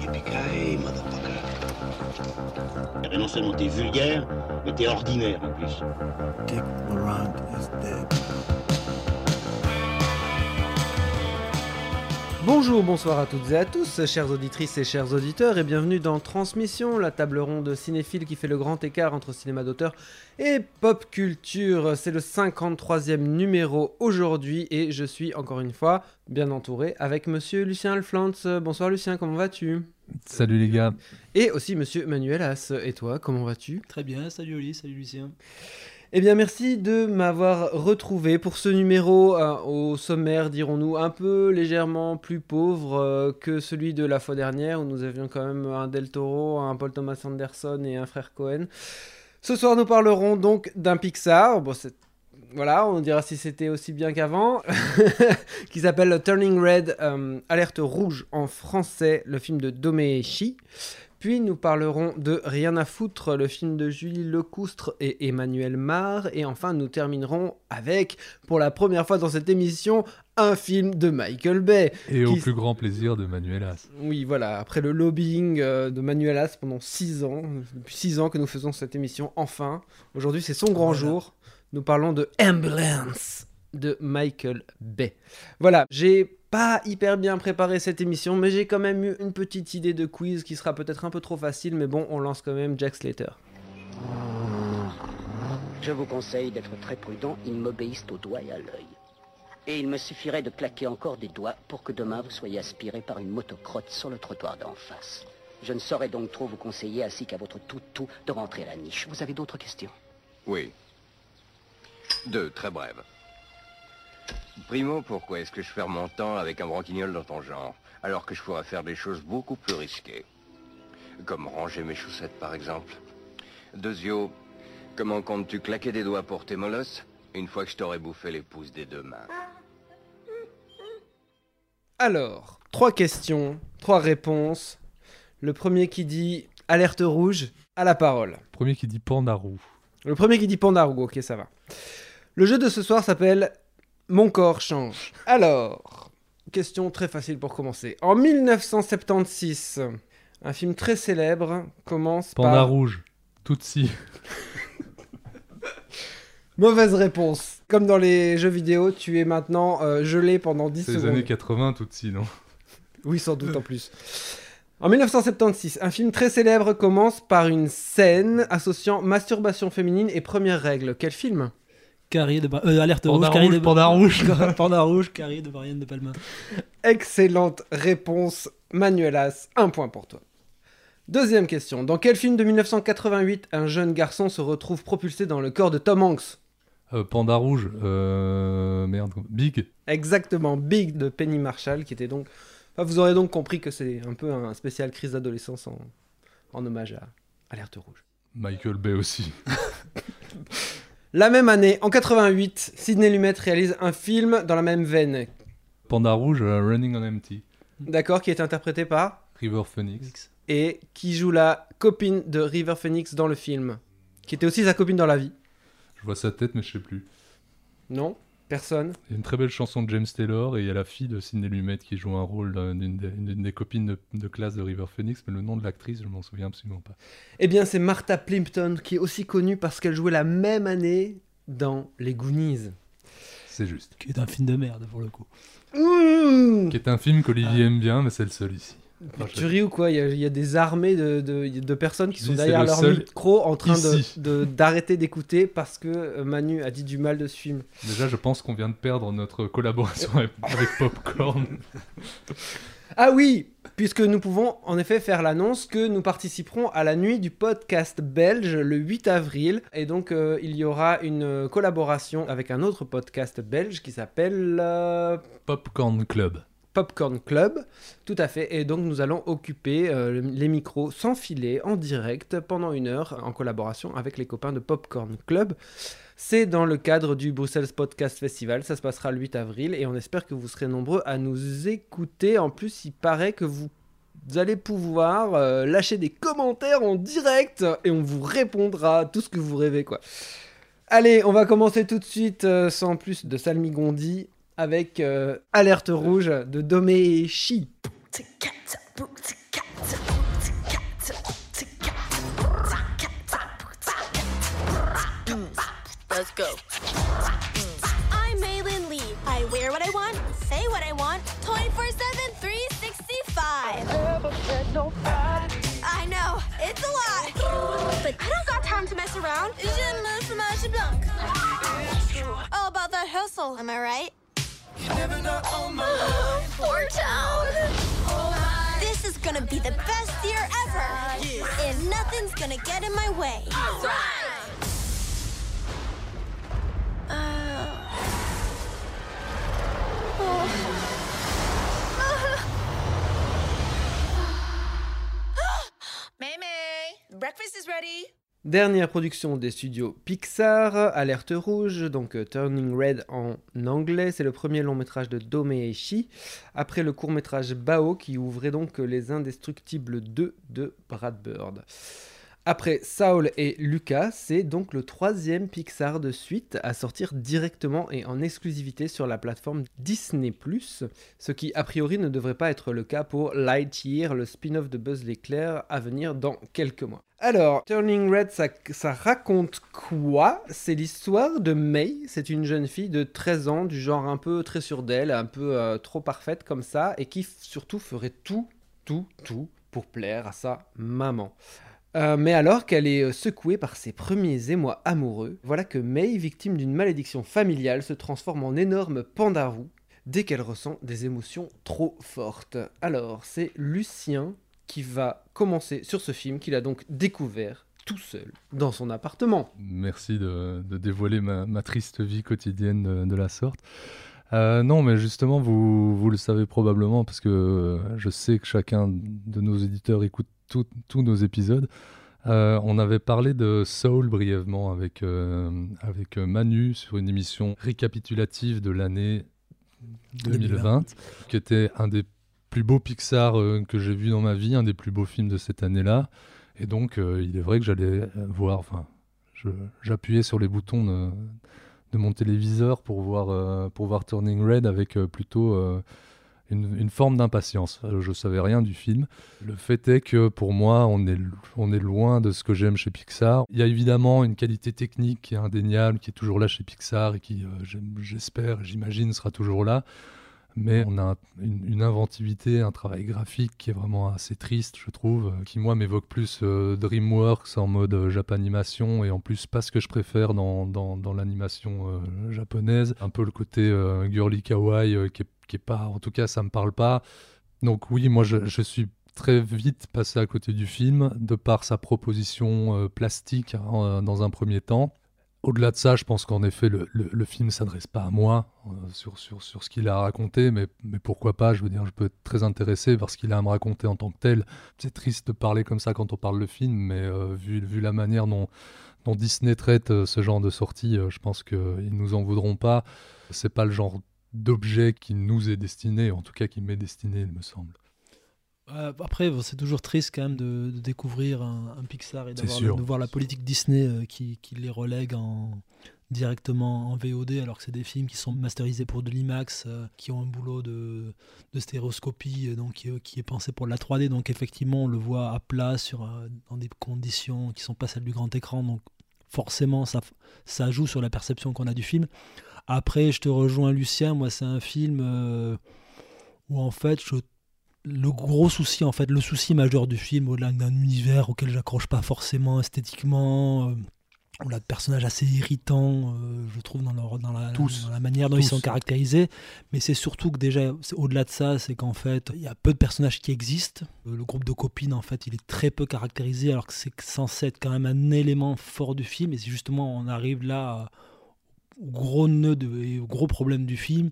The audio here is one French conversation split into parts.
Yippee-ki-yay, motherfucker. Eh ben non seulement t'es vulgaire, mais t'es ordinaire en plus. Dick Laurent is dead. Bonjour, bonsoir à toutes et à tous, chères auditrices et chers auditeurs, et bienvenue dans Transmission, la table ronde cinéphile qui fait le grand écart entre cinéma d'auteur et pop culture. C'est le 53e numéro aujourd'hui, et je suis encore une fois bien entouré avec monsieur Lucien Alflantz. Bonsoir Lucien, comment vas-tu? Salut les gars. Et aussi monsieur Manuel As. Et toi, comment vas-tu? Très bien, salut Oli, salut Lucien. Eh bien, merci de m'avoir retrouvé pour ce numéro euh, au sommaire, dirons-nous, un peu légèrement plus pauvre euh, que celui de la fois dernière, où nous avions quand même un Del Toro, un Paul Thomas Anderson et un frère Cohen. Ce soir, nous parlerons donc d'un Pixar. Bon, voilà, on dira si c'était aussi bien qu'avant, qui s'appelle Turning Red, euh, Alerte Rouge en français, le film de Domeshi. Puis nous parlerons de Rien à foutre, le film de Julie Lecoustre et Emmanuel Mar. Et enfin, nous terminerons avec, pour la première fois dans cette émission, un film de Michael Bay. Et au plus grand plaisir de Manuel As. Oui, voilà, après le lobbying euh, de Manuel As pendant 6 ans, depuis 6 ans que nous faisons cette émission, enfin, aujourd'hui c'est son grand Voilà. jour. Nous parlons de Ambulance de Michael Bay. Voilà, j'ai pas hyper bien préparé cette émission, mais j'ai quand même eu une petite idée de quiz qui sera peut-être un peu trop facile, mais bon, on lance quand même Jack Slater. Je vous conseille d'être très prudent, ils m'obéissent au doigt et à l'œil. Et il me suffirait de claquer encore des doigts pour que demain vous soyez aspiré par une motocrotte sur le trottoir d'en face. Je ne saurais donc trop vous conseiller, ainsi qu'à votre tout-tout, de rentrer à la niche. Vous avez d'autres questions? Oui. Deux, très brèves. Primo, pourquoi est-ce que je perds mon temps avec un branquignol dans ton genre, alors que je pourrais faire des choses beaucoup plus risquées Comme ranger mes chaussettes, par exemple? Deuxio, comment comptes-tu claquer des doigts pour tes molosses une fois que je t'aurai bouffé les pouces des deux mains? Alors, trois questions, trois réponses. Le premier qui dit alerte rouge a la parole. Premier qui dit panda roux. Le premier qui dit panda rouge, ok, ça va. Le jeu de ce soir s'appelle Mon corps change. Alors, question très facile pour commencer. En 1976, un film très célèbre commence Panda par... rouge. Tutsi. Mauvaise réponse. Comme dans les jeux vidéo, tu es maintenant euh, gelé pendant 10 C'est les secondes. années 80, Tutsi, non? Oui, sans doute en plus. En 1976, un film très célèbre commence par une scène associant masturbation féminine et première règle. Quel film? Carré de euh, alerte Panda rouge, de panda rouge. Panda rouge, Carré de Brian de Palma. Excellente réponse, Manuelas. Un point pour toi. Deuxième question. Dans quel film de 1988 un jeune garçon se retrouve propulsé dans le corps de Tom Hanks? Euh, panda rouge. Euh... Merde. Big. Exactement, Big de Penny Marshall, qui était donc... Enfin, vous aurez donc compris que c'est un peu un spécial crise d'adolescence en, en hommage à Alerte Rouge. Michael Bay aussi. La même année, en 88, Sidney Lumet réalise un film dans la même veine, Panda rouge, euh, Running on Empty. d'accord, qui est interprété par River Phoenix. et qui joue la copine de River Phoenix dans le film, qui était aussi sa copine dans la vie. Je vois sa tête, mais je sais plus. Non Personne Il y a une très belle chanson de James Taylor et il y a la fille de Sidney Lumet qui joue un rôle d'un- d'une des, des copines de, de classe de River Phoenix, mais le nom de l'actrice, je m'en souviens absolument pas. Eh bien, c'est Martha Plimpton, qui est aussi connue parce qu'elle jouait la même année dans Les Goonies. C'est juste. Qui est un film de merde pour le coup. Mmh Qui est un film qu'Olivier aime bien, mais c'est le seul ici. Enfin, tu ris ou quoi? Il y, a, il y a des armées de, de- de personnes qui sont derrière le leur micro en train de- d'arrêter d'écouter parce que euh, Manu a dit du mal de ce film. Déjà, je pense qu'on vient de perdre notre collaboration avec, avec Popcorn. Ah oui, puisque nous pouvons en effet faire l'annonce que nous participerons à la nuit du podcast belge le 8 avril. Et donc euh, il y aura une euh, collaboration avec un autre podcast belge qui s'appelle euh, Popcorn Club. Popcorn Club. Tout à fait. Et donc nous allons occuper euh, les micros sans filet en direct pendant une heure en collaboration avec les copains de Popcorn Club. C'est dans le cadre du Bruxelles Podcast Festival. Ça se passera le 8 avril et on espère que vous serez nombreux à nous écouter. En plus, il paraît que vous allez pouvoir euh, lâcher des commentaires en direct et on vous répondra tout ce que vous rêvez quoi. Allez, on va commencer tout de suite, euh, sans plus de salmigondi, avec euh, Alerte Rouge de Domeshi. Let's go. I'm Maylin Lee. I wear what I want, say what I want, 24 7, 365. I know, it's a lot. But I don't got time to mess around. Je me fromage blanc. All about that hustle, am I right? Poor town. This is gonna be the best year ever. And nothing's gonna get in my way. Uh, Maymay, breakfast is ready. Dernière production des studios Pixar, Alerte Rouge, donc euh, Turning Red en anglais. C'est le premier long métrage de Domeishi, après le court métrage Bao qui ouvrait donc Les Indestructibles 2 de Brad Bird. Après Saul et Lucas, c'est donc le troisième Pixar de suite à sortir directement et en exclusivité sur la plateforme Disney ⁇ ce qui a priori ne devrait pas être le cas pour Lightyear, le spin-off de Buzz l'éclair à venir dans quelques mois. Alors, Turning Red, ça, raconte quoi? C'est l'histoire de May, c'est une jeune fille de 13 ans, du genre un peu très sûre d'elle, un peu euh, trop parfaite comme ça, et qui surtout ferait tout, tout, tout pour plaire à sa maman. Euh, mais alors qu'elle est euh, secouée par ses premiers émois amoureux, voilà que May, victime d'une malédiction familiale, se transforme en énorme pandarou dès qu'elle ressent des émotions trop fortes. Alors, c'est Lucien qui va commencer sur ce film qu'il a donc découvert tout seul dans son appartement. Merci de, dévoiler ma, triste vie quotidienne de, de la sorte. Euh, non, mais justement, vous, vous, le savez probablement parce que je sais que chacun de nos éditeurs écoute tous nos épisodes. Euh, on avait parlé de Soul brièvement avec, euh, avec Manu sur une émission récapitulative de l'année 2020, 2020, qui était un des plus beaux Pixar euh, que j'ai vu dans ma vie, un des plus beaux films de cette année-là. Et donc, il est vrai que j'allais voir, enfin, j'appuyais sur les boutons de, de, mon téléviseur pour voir, pour voir Turning Red avec plutôt une, forme d'impatience. Je savais rien du film. Le fait est que pour moi, on est, on est loin de ce que j'aime chez Pixar. Il y a évidemment une qualité technique qui est indéniable, qui est toujours là chez Pixar et qui, j'espère, j'imagine, sera toujours là mais on a une, inventivité, un travail graphique qui est vraiment assez triste, je trouve, qui moi m'évoque plus euh, DreamWorks en mode euh, japanimation et en plus pas ce que je préfère dans, dans, l'animation euh, japonaise, un peu le côté euh, girly kawaii qui, est, qui est pas, en tout cas ça me parle pas. Donc oui, moi je, suis très vite passé à côté du film de par sa proposition plastique hein, dans un premier temps au-delà de ça, je pense qu'en effet, le, le, le film ne s'adresse pas à moi euh, sur, sur, sur ce qu'il a à raconter, mais, mais pourquoi pas Je veux dire, je peux être très intéressé par ce qu'il a à me raconter en tant que tel. C'est triste de parler comme ça quand on parle de film, mais euh, vu, vu la manière dont, dont Disney traite euh, ce genre de sortie, euh, je pense qu'ils nous en voudront pas. C'est pas le genre d'objet qui nous est destiné, en tout cas qui m'est destiné, il me semble. Euh, après, c'est toujours triste quand même de, de découvrir un, un, Pixar et de voir la politique Disney euh, qui, qui, les relègue en, directement en VOD, alors que c'est des films qui sont masterisés pour de l'IMAX, euh, qui ont un boulot de, de stéréoscopie, donc qui, qui, est pensé pour la 3D. Donc effectivement, on le voit à plat sur, dans des conditions qui sont pas celles du grand écran. Donc forcément, ça, ça joue sur la perception qu'on a du film. Après, je te rejoins, Lucien. Moi, c'est un film où en fait, je le gros souci, en fait, le souci majeur du film, au-delà d'un univers auquel j'accroche pas forcément esthétiquement, euh, on a de personnages assez irritants, euh, je trouve, dans, leur, dans, la, tous, dans la manière dont tous. ils sont caractérisés. Mais c'est surtout que déjà, au-delà de ça, c'est qu'en fait, il y a peu de personnages qui existent. Le, le, groupe de copines, en fait, il est très peu caractérisé, alors que c'est censé être quand même un élément fort du film. Et c'est justement, on arrive là gros nœud et gros problème du film,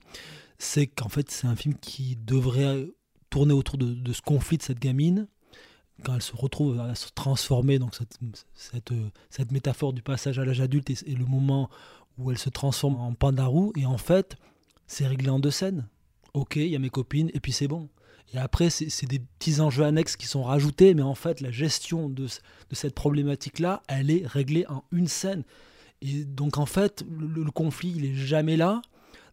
c'est qu'en fait, c'est un film qui devrait tourner autour de, ce conflit de cette gamine. Quand elle se retrouve à se transformer donc cette, métaphore du passage à l'âge adulte et, le moment où elle se transforme en pandarou. Et en fait c'est réglé en deux scènes. Ok il y a mes copines et puis c'est bon. Et après c'est des petits enjeux annexes qui sont rajoutés mais en fait la gestion de, de cette problématique là elle est réglée en une scène Et donc en fait, le, conflit, il est jamais là.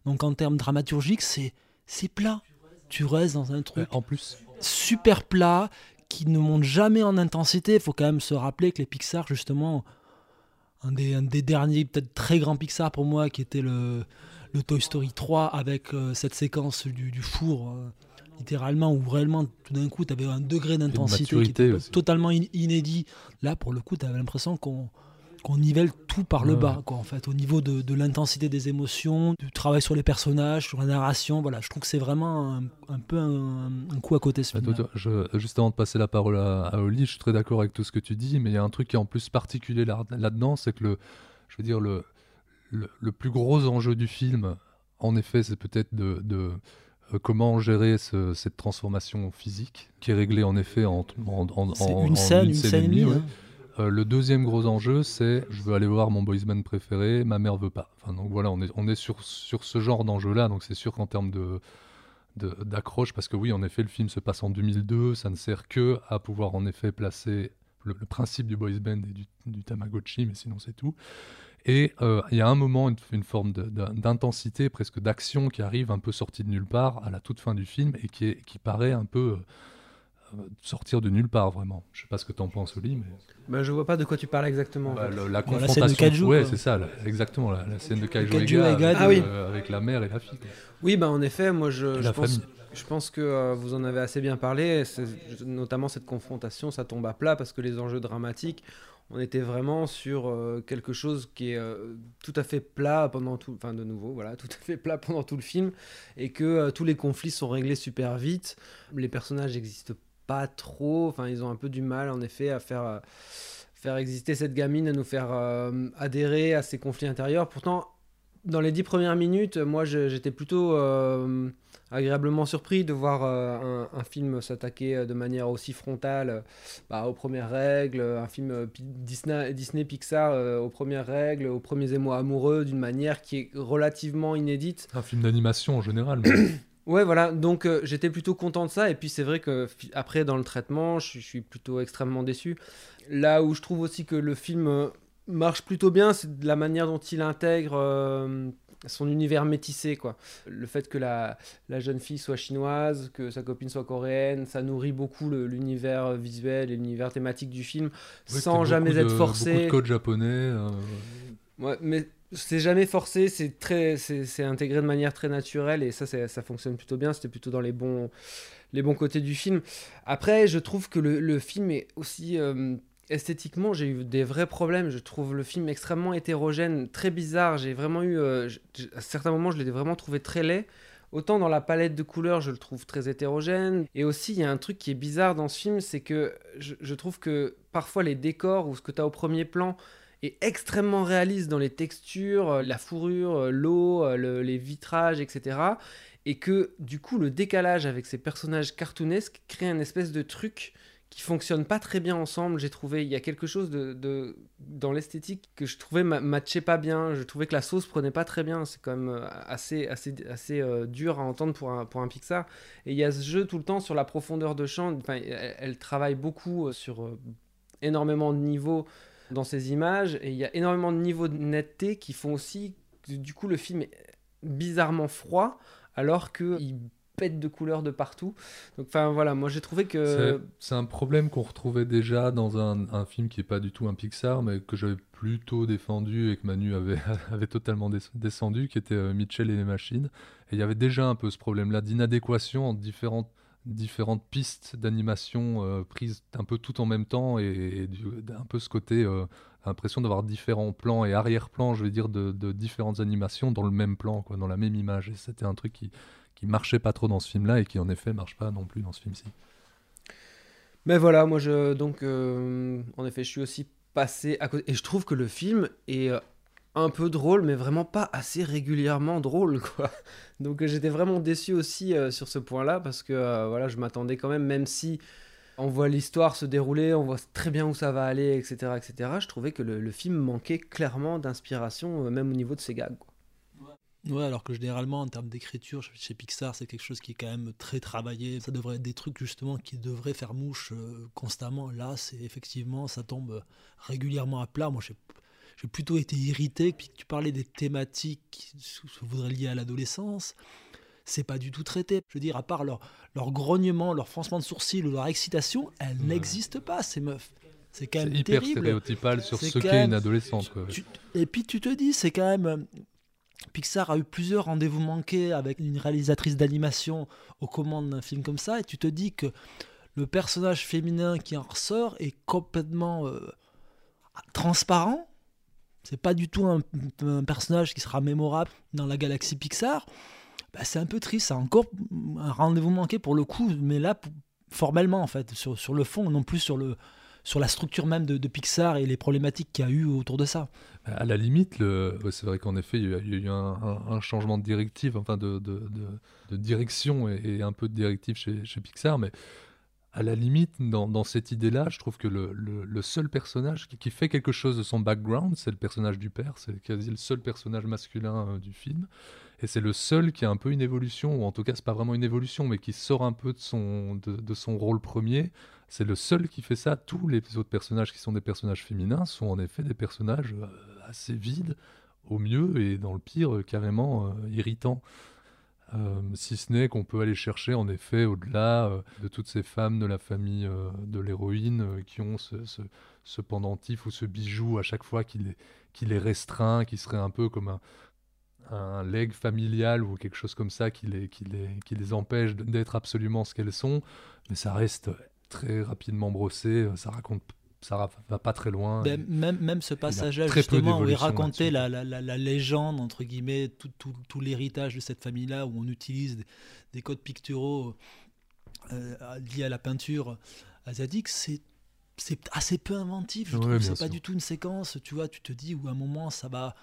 Donc en termes dramaturgiques, c'est c'est plat. Tu restes dans un truc en plus super plat qui ne monte jamais en intensité. Il faut quand même se rappeler que les Pixar, justement, un des, un des derniers, peut-être très grands Pixar pour moi, qui était le, le Toy Story 3 avec euh, cette séquence du, du four. Euh, littéralement, où réellement tout d'un coup tu avais un degré d'intensité totalement inédit. Là, pour le coup, tu avais l'impression qu'on qu'on nivelle tout par le bas, quoi, en fait, au niveau de, de l'intensité des émotions, du travail sur les personnages, sur la narration. Voilà, je trouve que c'est vraiment un, peu un, coup à côté ce bah, film. Je, juste avant de passer la parole à, Oli, je suis très d'accord avec tout ce que tu dis, mais il y a un truc qui est en plus particulier là-dedans, c'est que le, je veux dire, le, le, plus gros enjeu du film, en effet, c'est peut-être de, de euh, comment gérer cette transformation physique, qui est réglée en effet en, en, en une scène, une scène, et demie. Hein. Euh, le deuxième gros enjeu, c'est je veux aller voir mon boys band préféré, ma mère veut pas. Donc voilà, on est, sur, ce genre d'enjeu-là, donc c'est sûr qu'en termes d'accroche, parce que oui, en effet, le film se passe en 2002, ça ne sert que à pouvoir en effet placer le, principe du boys band et du, Tamagotchi, mais sinon c'est tout. Et euh, il y a un moment, une, forme d'intensité, presque d'action qui arrive un peu sortie de nulle part à la toute fin du film et qui paraît un peu euh, sortir de nulle part vraiment. Je sais pas ce que tu en penses, Oli, mais. Bah, je vois pas de quoi tu parles exactement. Bah, la, confrontation. ouais, c'est ça, exactement, la, scène de Kaiju, avec, ah, oui. Euh, avec, la mère et la fille. Oui, bah en effet, moi je, je pense, je pense que euh, vous en avez assez bien parlé, notamment cette confrontation, ça tombe à plat parce que les enjeux dramatiques, on était vraiment sur euh, quelque chose qui est tout à fait plat pendant tout, enfin de nouveau, voilà, tout à fait plat pendant tout le film, et que tous les conflits sont réglés super vite, les personnages n'existent pas trop. Enfin, ils ont un peu du mal, en effet, à faire, euh, faire exister cette gamine, à nous faire euh, adhérer à ces conflits intérieurs. Pourtant, dans les dix premières minutes, moi, j'étais plutôt euh, agréablement surpris de voir un, film s'attaquer de manière aussi frontale bah, aux premières règles, un film Disney, Disney Pixar aux premières règles, aux premiers émois amoureux, d'une manière qui est relativement inédite. Un film d'animation en général. Ouais, voilà. Donc euh, j'étais plutôt content de ça. Et puis c'est vrai que après dans le traitement, je, suis plutôt extrêmement déçu. Là où je trouve aussi que le film euh, marche plutôt bien, c'est de la manière dont il intègre euh, son univers métissé, quoi. Le fait que la, la, jeune fille soit chinoise, que sa copine soit coréenne, ça nourrit beaucoup l'univers visuel et l'univers thématique du film, sans jamais être forcé. Beaucoup de code japonais. Ouais, mais c'est jamais forcé, c'est très, c'est intégré de manière très naturelle et ça, ça fonctionne plutôt bien. C'était plutôt dans les bons, les bons côtés du film. Après, je trouve que le, le film est aussi euh, esthétiquement, j'ai eu des vrais problèmes. Je trouve le film extrêmement hétérogène, très bizarre. J'ai vraiment eu, euh, à certains moments, je l'ai vraiment trouvé très laid. Autant dans la palette de couleurs, je le trouve très hétérogène. Et aussi, il y a un truc qui est bizarre dans ce film, c'est que je, je, trouve que parfois les décors ou ce que tu as au premier plan est extrêmement réaliste dans les textures, euh, la fourrure, euh, l'eau, euh, les vitrages, etc. Et que du coup, le décalage avec ces personnages cartoonesques crée un espèce de truc qui fonctionne pas très bien ensemble. J'ai trouvé, il y a quelque chose de, dans l'esthétique que je trouvais matchait pas bien. Je trouvais que la sauce prenait pas très bien. C'est quand même assez, assez, assez dur à entendre pour un, pour un Pixar. Et il y a ce jeu tout le temps sur la profondeur de champ. Elle travaille beaucoup sur énormément de niveaux dans ces images et il y a énormément de niveaux de netteté qui font aussi du coup le film est bizarrement froid alors qu'il pète de couleurs de partout. Donc enfin voilà, moi j'ai trouvé que... C'est un problème qu'on retrouvait déjà dans un, film qui est pas du tout un Pixar mais que j'avais plutôt défendu et que Manu avait, avait totalement descendu, qui était euh, Mitchell et les machines. Et il y avait déjà un peu ce problème-là d'inadéquation entre différentes différentes pistes d'animation euh, prises un peu tout en même temps et, un peu ce côté euh, l'impression d'avoir différents plans et arrière-plans, je vais dire, de, différentes animations dans le même plan, quoi, dans la même image. Et c'était un truc qui, qui marchait pas trop dans ce film-là et qui en effet marche pas non plus dans ce film-ci. Mais voilà, moi je donc euh, en effet je suis aussi passé à côté et je trouve que le film est un peu drôle, mais vraiment pas assez régulièrement drôle, quoi. Donc euh, j'étais vraiment déçu aussi euh, sur ce point-là, parce que euh, voilà, je m'attendais quand même, même si on voit l'histoire se dérouler, on voit très bien où ça va aller, etc., etc., je trouvais que le, film manquait clairement d'inspiration, même au niveau de ses gags. Ouais, alors que généralement, en termes d'écriture, chez Pixar, c'est quelque chose qui est quand même très travaillé. Ça devrait être des trucs justement qui devraient faire mouche constamment. Là, c'est effectivement, ça tombe régulièrement à plat. Moi, je sais j'ai plutôt été irrité. Puis tu parlais des thématiques qui se voudraient lier à l'adolescence. C'est pas du tout traité. Je veux dire, à part leur, leur grognement, leur froncement de sourcils ou leur excitation, elles n'existent pas, ces meufs. C'est quand même hyper terrible. stéréotypal sur ce qu'est une adolescente. et puis tu te dis, c'est quand même. Pixar a eu plusieurs rendez-vous manqués avec une réalisatrice d'animation aux commandes d'un film comme ça, et tu te dis que le personnage féminin qui en ressort est complètement euh, transparent. C'est pas du tout un, personnage qui sera mémorable dans la galaxie Pixar. Bah, c'est un peu triste, c'est encore un rendez-vous manqué pour le coup, mais là, formellement en fait, sur, sur le fond, non plus sur, le, sur la structure même de, Pixar et les problématiques qu'il y a eu autour de ça. À la limite, c'est vrai qu'en effet, il y a, eu un, changement de enfin de, de direction et, un peu de directive chez, chez Pixar, mais à la limite, dans, cette idée-là, je trouve que le, seul personnage qui, fait quelque chose de son background, c'est le personnage du père. C'est quasi le seul personnage masculin euh, du film. Et c'est le seul qui a un peu une évolution, ou en tout cas, c'est pas vraiment une évolution, mais qui sort un peu de son, rôle premier. C'est le seul qui fait ça. Tous les autres personnages qui sont des personnages féminins sont en effet des personnages euh, assez vides, au mieux, et dans le pire, euh, carrément irritants. Euh, si ce n'est qu'on peut aller chercher en effet au-delà euh, de toutes ces femmes de la famille euh, de l'héroïne qui ont ce, pendentif ou ce bijou à chaque fois qui les, qui restreint, qui serait un peu comme un, un leg familial ou quelque chose comme ça qui les, qui les empêche d'être absolument ce qu'elles sont, mais ça reste très rapidement brossé, ça raconte ça va pas très loin. Ben, même, même ce passage-là, justement, où il racontait la, la, la, légende, entre guillemets, tout, tout, tout l'héritage de cette famille-là, où on utilise des, codes picturaux euh, liés à la peinture asiatique, c'est c'est assez peu inventif. Je trouve c'est pas du tout une séquence. Tu vois, tu te dis où à un moment ça va,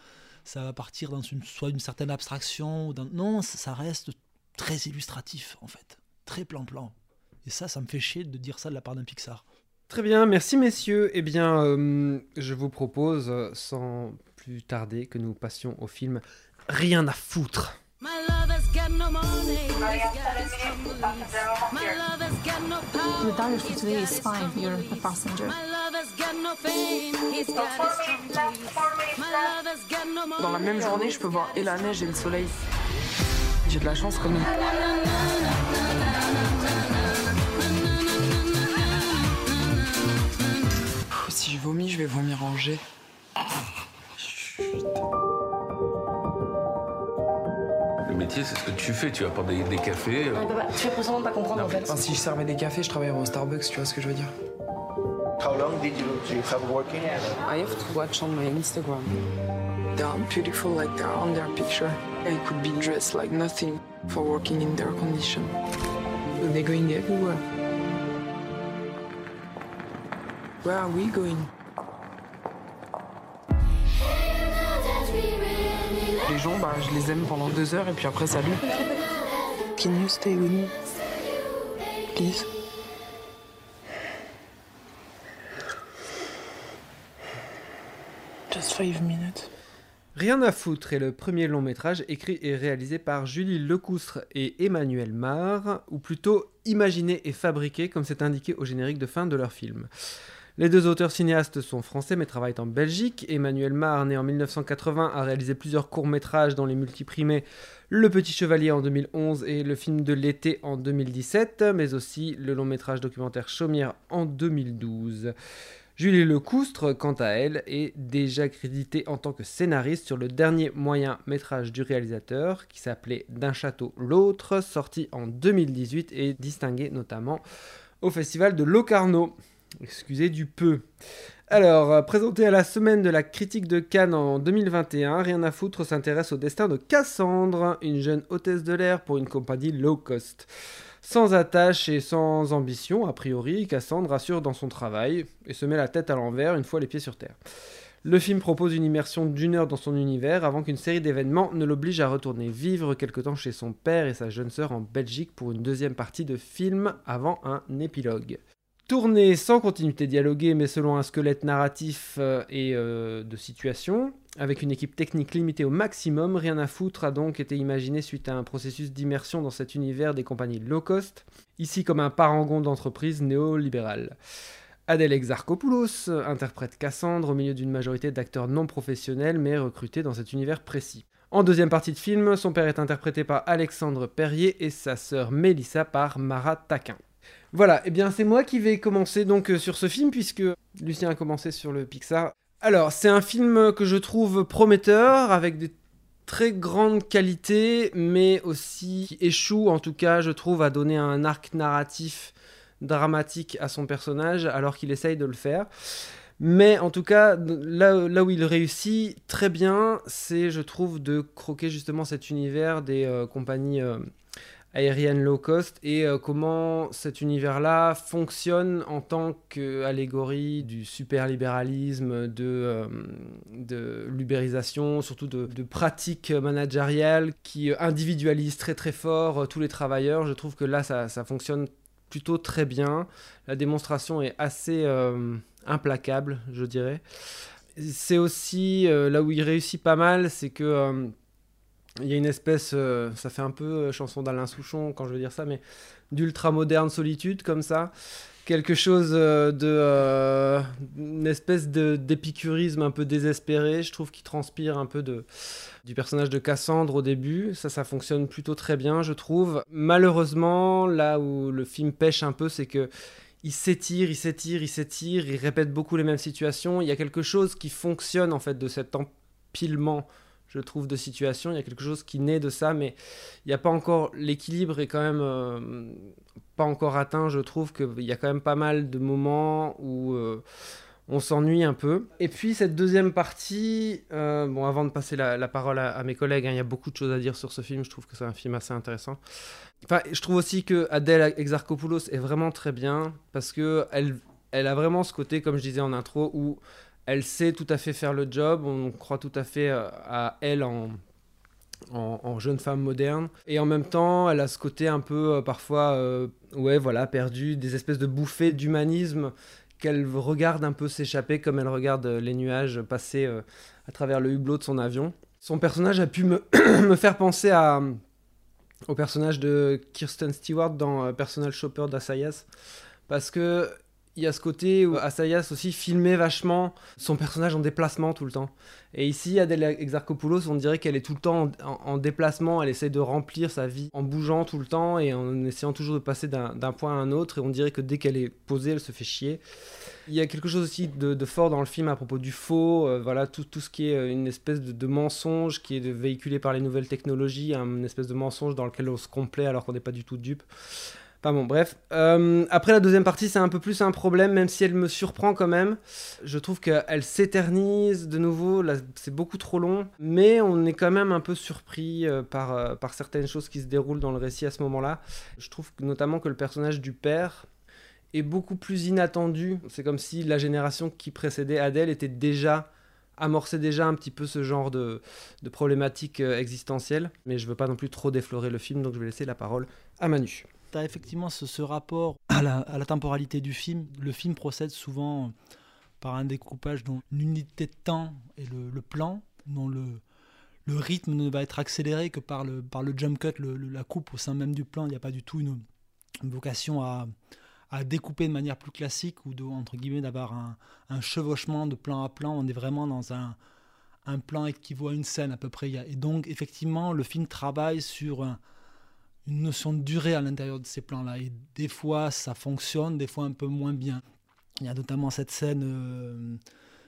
ça va partir dans une, soit une certaine abstraction. Ou non, ça reste très illustratif en fait, très plan-plan. Et ça, ça me fait chier de dire ça de la part d'un Pixar. Très bien, merci messieurs. Eh bien, euh, je vous propose, sans plus tarder, que nous passions au film Rien à foutre. Dans la même journée, je peux voir et la neige et le soleil. J'ai de la chance quand même. Si je vomis, je vais vomir en jet. Le métier, c'est ce que tu fais. Tu apportes des, des cafés. Non, papa, tu fais précisément pas comprendre en fait. Enfin, si je servais des cafés, je travaillerais au Starbucks, tu vois ce que je veux dire. How long did you, you have working? I have to watch on my Instagram. They are beautiful like they are on their picture. I could be dressed like nothing for working in their condition. They're going everywhere. Where are we going? Les gens, bah, je les aime pendant deux heures et puis après, salut. Can you stay with me? Please? Just five minutes. Rien à foutre est le premier long métrage écrit et réalisé par Julie Lecoustre et Emmanuel Mar, ou plutôt imaginé et fabriqué comme c'est indiqué au générique de fin de leur film. Les deux auteurs cinéastes sont français mais travaillent en Belgique. Emmanuel Mar, né en 1980, a réalisé plusieurs courts-métrages dont les multiprimés Le Petit Chevalier en 2011 et le film de l'été en 2017, mais aussi le long-métrage documentaire Chaumière en 2012. Julie Lecoustre, quant à elle, est déjà créditée en tant que scénariste sur le dernier moyen métrage du réalisateur, qui s'appelait D'un château l'autre, sorti en 2018 et distingué notamment au festival de Locarno. Excusez du peu. Alors, euh, présenté à la semaine de la critique de Cannes en 2021, Rien à foutre s'intéresse au destin de Cassandre, une jeune hôtesse de l'air pour une compagnie low cost. Sans attache et sans ambition, a priori, Cassandre assure dans son travail et se met la tête à l'envers une fois les pieds sur terre. Le film propose une immersion d'une heure dans son univers avant qu'une série d'événements ne l'oblige à retourner vivre quelque temps chez son père et sa jeune sœur en Belgique pour une deuxième partie de film avant un épilogue. Tourné sans continuité dialoguée, mais selon un squelette narratif euh, et euh, de situation, avec une équipe technique limitée au maximum, Rien à foutre a donc été imaginé suite à un processus d'immersion dans cet univers des compagnies low cost, ici comme un parangon d'entreprise néolibérale. Adèle Exarchopoulos interprète Cassandre au milieu d'une majorité d'acteurs non professionnels mais recrutés dans cet univers précis. En deuxième partie de film, son père est interprété par Alexandre Perrier et sa sœur Mélissa par Mara Taquin. Voilà, et eh bien c'est moi qui vais commencer donc euh, sur ce film puisque Lucien a commencé sur le Pixar. Alors, c'est un film que je trouve prometteur avec des très grandes qualités mais aussi qui échoue en tout cas, je trouve à donner un arc narratif dramatique à son personnage alors qu'il essaye de le faire. Mais en tout cas, là, là où il réussit très bien, c'est, je trouve, de croquer justement cet univers des euh, compagnies euh, aériennes low cost et euh, comment cet univers-là fonctionne en tant qu'allégorie du super-libéralisme, de, de l'ubérisation, surtout de, pratiques managériales qui individualisent très très fort tous les travailleurs. Je trouve que là, ça, fonctionne plutôt très bien. La démonstration est assez euh, implacable, je dirais. C'est aussi euh, là où il réussit pas mal, c'est que euh, il y a une espèce, ça fait un peu chanson d'Alain Souchon quand je veux dire ça, mais d'ultra moderne solitude comme ça quelque chose de une espèce d'épicurisme un peu désespéré je trouve qu'il transpire un peu de du personnage de Cassandre au début. Ça, ça fonctionne plutôt très bien, je trouve. Malheureusement, là où le film pêche un peu, c'est que il s'étire, il s'étire, il s'étire, il répète beaucoup les mêmes situations. Il y a quelque chose qui fonctionne en fait de cet empilement, je trouve, de situations. Il y a quelque chose qui naît de ça, mais il n'y a pas encore l'équilibre est quand même euh, pas encore atteint. Je trouve qu'il y a quand même pas mal de moments où euh, on s'ennuie un peu. Et puis cette deuxième partie, euh, bon, avant de passer la, parole à, mes collègues, hein, il y a beaucoup de choses à dire sur ce film. Je trouve que c'est un film assez intéressant. Enfin, je trouve aussi que Adèle Exarchopoulos est vraiment très bien parce que elle, elle a vraiment ce côté, comme je disais en intro, où elle sait tout à fait faire le job. On croit tout à fait euh, à elle en, jeune femme moderne. Et en même temps, elle a ce côté un peu euh, parfois, ouais, voilà, perdu, des espèces de bouffées d'humanisme qu'elle regarde un peu s'échapper comme elle regarde euh, les nuages passer euh, à travers le hublot de son avion. Son personnage a pu me, faire penser à, au personnage de Kirsten Stewart dans euh, Personal Shopper d'Asayas. Parce que il y a ce côté où Asayas aussi filmait vachement son personnage en déplacement tout le temps. Et ici, Adèle Exarchopoulos, on dirait qu'elle est tout le temps en, déplacement, elle essaie de remplir sa vie en bougeant tout le temps et en essayant toujours de passer d'un point à un autre. Et on dirait que dès qu'elle est posée, elle se fait chier. Il y a quelque chose aussi de, fort dans le film à propos du faux, euh, voilà, tout, tout, ce qui est euh, une espèce de, mensonge qui est véhiculé par les nouvelles technologies, une espèce de mensonge dans lequel on se complaît alors qu'on n'est pas du tout dupe. Enfin bon, bref. Euh, après la deuxième partie, c'est un peu plus un problème, même si elle me surprend quand même. Je trouve qu'elle s'éternise de nouveau, là c'est beaucoup trop long, mais on est quand même un peu surpris euh, par, euh, par certaines choses qui se déroulent dans le récit à ce moment-là. Je trouve notamment que le personnage du père est beaucoup plus inattendu. C'est comme si la génération qui précédait Adèle était déjà amorçait déjà un petit peu ce genre de, de problématiques existentielles. Mais je veux pas non plus trop déflorer le film, donc je vais laisser la parole à Manu effectivement ce, rapport à la, temporalité du film. Le film procède souvent par un découpage dont l'unité de temps et le, plan, dont le, rythme ne va être accéléré que par le, par le jump cut, la coupe au sein même du plan. Il n'y a pas du tout une, vocation à, découper de manière plus classique ou guillemets d'avoir un, chevauchement de plan à plan. On est vraiment dans un, un plan équivaut à une scène à peu près. Et donc effectivement, le film travaille sur un, une notion de durée à l'intérieur de ces plans-là. Et des fois, ça fonctionne, des fois un peu moins bien. Il y a notamment cette scène, euh,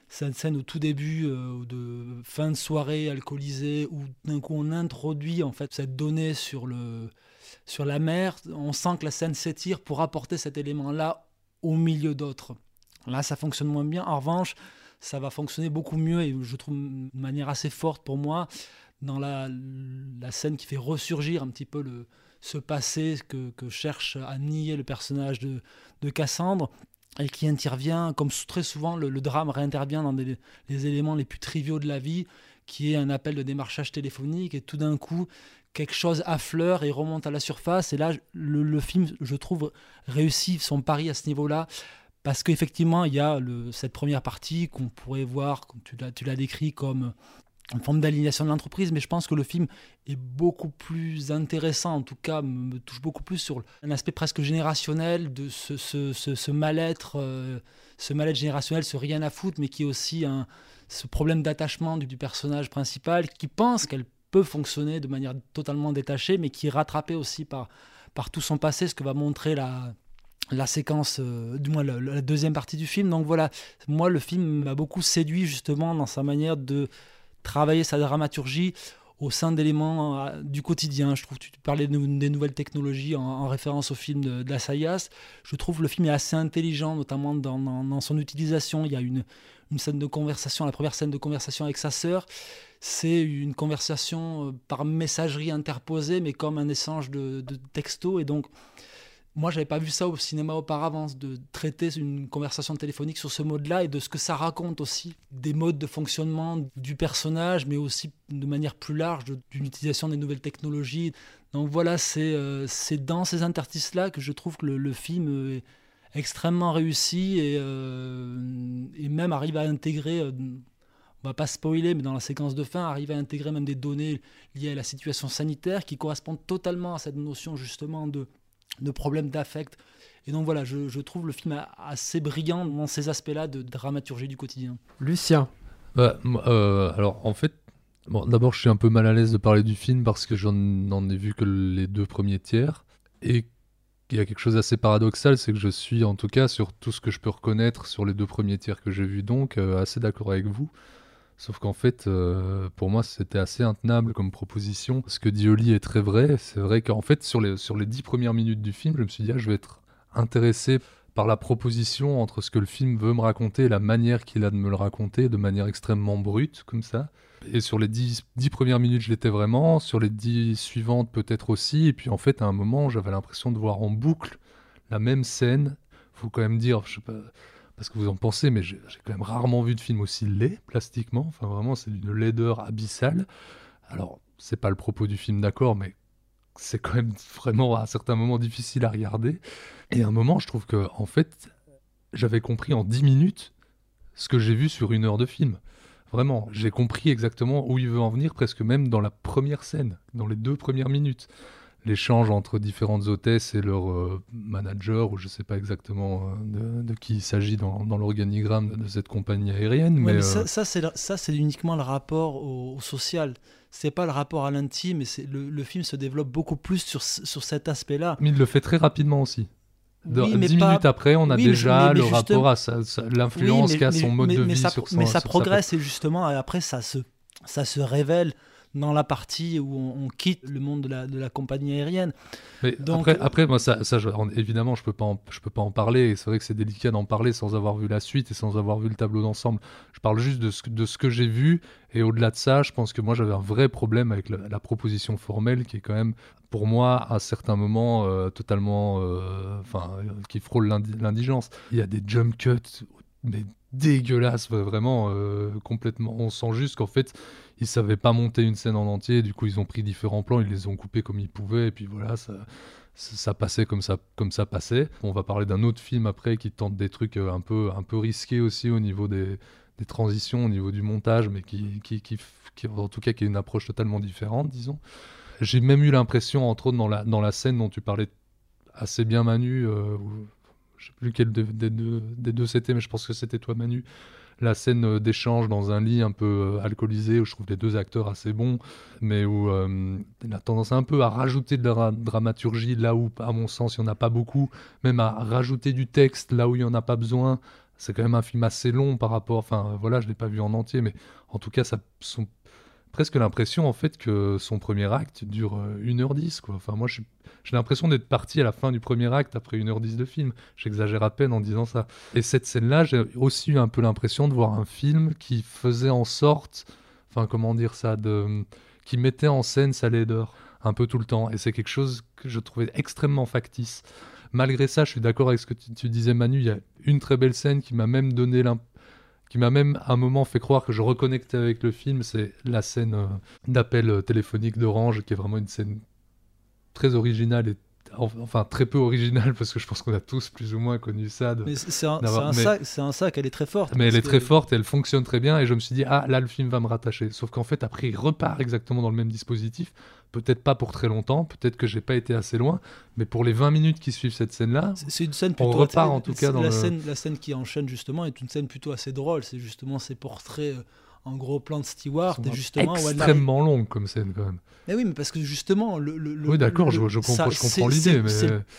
cette scène au tout début euh, de fin de soirée alcoolisée, où d'un coup on introduit en fait cette donnée sur, le, sur la mer. On sent que la scène s'étire pour apporter cet élément-là au milieu d'autres. Là, ça fonctionne moins bien. En revanche, ça va fonctionner beaucoup mieux et je trouve de manière assez forte pour moi dans la, la scène qui fait ressurgir un petit peu le, ce passé que, cherche à nier le personnage de, Cassandre et qui intervient, comme très souvent le, drame réintervient dans les éléments les plus triviaux de la vie, qui est un appel de démarchage téléphonique, et tout d'un coup, quelque chose affleure et remonte à la surface, et là, le, film, je trouve, réussit son pari à ce niveau-là, parce qu'effectivement, il y a cette première partie qu'on pourrait voir, tu l'as décrit comme une forme d'alignation de l'entreprise, mais je pense que le film est beaucoup plus intéressant, en tout cas me, touche beaucoup plus sur un aspect presque générationnel de ce, mal-être, euh, ce mal-être générationnel, ce rien à foutre, mais qui est aussi ce problème d'attachement du, personnage principal, qui pense qu'elle peut fonctionner de manière totalement détachée, mais qui est rattrapée aussi par, par tout son passé, ce que va montrer la, la séquence, euh, du moins la, deuxième partie du film. Donc voilà, moi le film m'a beaucoup séduit justement dans sa manière de travailler sa dramaturgie au sein d'éléments euh, du quotidien. Je trouve, tu parlais des nouvelles technologies en, référence au film de, d'Assayas. Je trouve le film est assez intelligent, notamment dans, son utilisation. Il y a une, une, scène de conversation, la première scène de conversation avec sa sœur. C'est une conversation euh, par messagerie interposée, mais comme un échange de, de textos. Et donc, moi, j'avais pas vu ça au cinéma auparavant, de traiter une conversation téléphonique sur ce mode-là et de ce que ça raconte aussi, des modes de fonctionnement du personnage, mais aussi de manière plus large d'une utilisation des nouvelles technologies. Donc voilà, c'est euh, dans ces interstices-là que je trouve que le, film est extrêmement réussi et, euh, et même arrive à intégrer, euh, on va pas spoiler, mais dans la séquence de fin, arrive à intégrer même des données liées à la situation sanitaire qui correspondent totalement à cette notion justement de de problèmes d'affect. Et donc voilà, je, trouve le film assez brillant dans ces aspects-là de dramaturgie du quotidien. Lucien bah, euh, Alors en fait, bon, d'abord je suis un peu mal à l'aise de parler du film parce que j'en ai vu que les deux premiers tiers. Et il y a quelque chose d'assez paradoxal, c'est que je suis en tout cas sur tout ce que je peux reconnaître sur les deux premiers tiers que j'ai vus, donc euh, assez d'accord avec vous. Sauf qu'en fait, euh, pour moi, c'était assez intenable comme proposition. Ce que dit Oli est très vrai. C'est vrai qu'en fait, sur les, sur les dix premières minutes du film, je me suis dit, ah, je vais être intéressé par la proposition entre ce que le film veut me raconter et la manière qu'il a de me le raconter, de manière extrêmement brute, comme ça. Et sur les dix, dix premières minutes, je l'étais vraiment. Sur les dix suivantes, peut-être aussi. Et puis, en fait, à un moment, j'avais l'impression de voir en boucle la même scène. Faut quand même dire, je sais pas parce que vous en pensez, mais j'ai quand même rarement vu de film aussi laid, plastiquement. Enfin, vraiment, c'est d'une laideur abyssale. Alors, c'est pas le propos du film, d'accord, mais c'est quand même vraiment à certains moments difficile à regarder. Et à un moment, je trouve que, en fait, j'avais compris en 10 minutes ce que j'ai vu sur une heure de film. Vraiment, j'ai compris exactement où il veut en venir, presque même dans la première scène, dans les deux premières minutes l'échange entre différentes hôtesses et leur euh, manager, ou je ne sais pas exactement euh, de, qui il s'agit dans, l'organigramme de cette compagnie aérienne. mais, ça, euh, ça c'est uniquement le rapport au, social. C'est pas le rapport à l'intime, mais le, le film se développe beaucoup plus sur, sur cet aspect-là. Mais il le fait très rapidement aussi. dix minutes après, on a déjà le rapport à l'influence qu'a son mode de vie ça, sur Mais ça progresse et justement, après, ça se, ça se révèle dans la partie où on, quitte le monde de la, de la compagnie aérienne. Donc, après, après, moi, ça, ça évidemment, je peux pas, je peux pas en parler. C'est vrai que c'est délicat d'en parler sans avoir vu la suite et sans avoir vu le tableau d'ensemble. Je parle juste de ce, de ce que j'ai vu et au-delà de ça, je pense que moi, j'avais un vrai problème avec la, proposition formelle qui est quand même, pour moi, à certains moments, euh, totalement, euh, enfin, qui frôle l'indigence. Il y a des jump cuts, mais dégueulasses, vraiment euh, complètement. On sent juste qu'en fait ils savaient pas monter une scène en entier, du coup ils ont pris différents plans, ils les ont coupés comme ils pouvaient, et puis voilà, ça, ça, passait comme ça, comme ça passait. On va parler d'un autre film après qui tente des trucs euh, un peu, un peu risqués aussi au niveau des, des transitions, au niveau du montage, mais qui, qui, qui, en tout cas qui est une approche totalement différente, disons. J'ai même eu l'impression, entre autres dans la, dans la scène dont tu parlais assez bien Manu, euh, je sais plus deux, des deux c'était, mais je pense que c'était toi Manu, la scène euh, d'échange dans un lit un peu euh, alcoolisé, où je trouve les deux acteurs assez bons, mais où euh, il a tendance un peu à rajouter de la dramaturgie là où, à mon sens, il n'y en a pas beaucoup, même à rajouter du texte là où il n'y en a pas besoin. C'est quand même un film assez long par rapport, enfin voilà, je ne l'ai pas vu en entier, mais en tout cas, ça, son presque l'impression en fait que son premier acte dure 1h10 quoi. Enfin moi j'ai l'impression d'être parti à la fin du premier acte après 1h10 de film. J'exagère à peine en disant ça. Et cette scène-là, j'ai aussi eu un peu l'impression de voir un film qui faisait en sorte, enfin comment dire ça, de qui mettait en scène sa laideur un peu tout le temps. Et c'est quelque chose que je trouvais extrêmement factice. Malgré ça, je suis d'accord avec ce que tu, tu disais Manu, il y a une très belle scène qui m'a même donné l'impression qui m'a même à un moment fait croire que je reconnectais avec le film, c'est la scène euh, d'appel euh, téléphonique d'Orange, qui est vraiment une scène très originale et enfin très peu originale parce que je pense qu'on a tous plus ou moins connu ça. mais c'est un, un, sac, elle est très forte. Mais elle est très forte, elle fonctionne très bien et je me suis dit ah là le film va me rattacher. Sauf qu'en fait après il repart exactement dans le même dispositif. Peut-être pas pour très longtemps, peut-être que j'ai pas été assez loin, mais pour les 20 minutes qui suivent cette scène-là, c'est une scène plutôt on repart en tout cas dans la le... scène, la scène qui enchaîne justement est une scène plutôt assez drôle. C'est justement ces portraits euh, en gros plan de Stewart et justement extrêmement longue comme scène quand même. Mais oui, mais parce que justement le, oui d'accord, je, je, comprends, l'idée, mais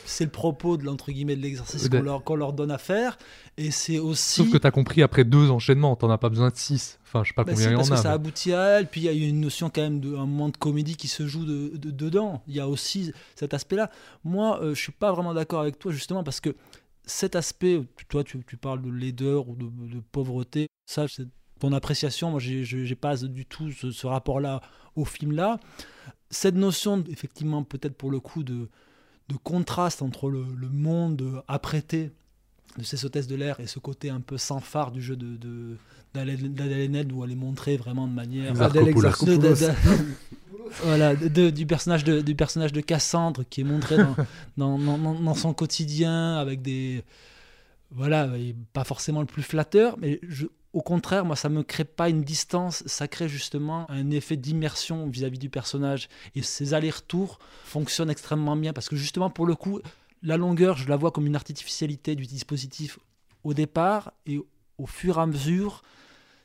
c'est le propos de l'entre guillemets de l'exercice qu'on leur, leur, donne à faire et c'est aussi. Sauf que tu as compris après deux enchaînements, t'en as pas besoin de six. Enfin, je sais pas bah combien il y en a. Parce que ça aboutit à elle, puis il y a une notion quand même d'un moment de comédie qui se joue de, dedans. Il y a aussi cet aspect-là. Moi, euh, je suis pas vraiment d'accord avec toi justement parce que cet aspect, toi tu, tu parles de laideur ou de, de pauvreté, ça c'est ton appréciation. Moi, j'ai pas du tout ce, rapport-là au film-là. Cette notion, effectivement, peut-être pour le coup, de, de contraste entre le, monde apprêté de ces hôtesses de l'air et ce côté un peu sans phare du jeu de, de d'Adèle où elle est montrée vraiment de manière voilà du personnage de du personnage de Cassandre qui est montré dans, dans, dans, dans son quotidien avec des voilà pas forcément le plus flatteur mais je, au contraire, moi, ça me crée pas une distance, ça crée justement un effet d'immersion vis-à-vis du personnage. Et ces allers-retours fonctionnent extrêmement bien parce que justement, pour le coup, la longueur, je la vois comme une artificialité du dispositif au départ et au fur et à mesure,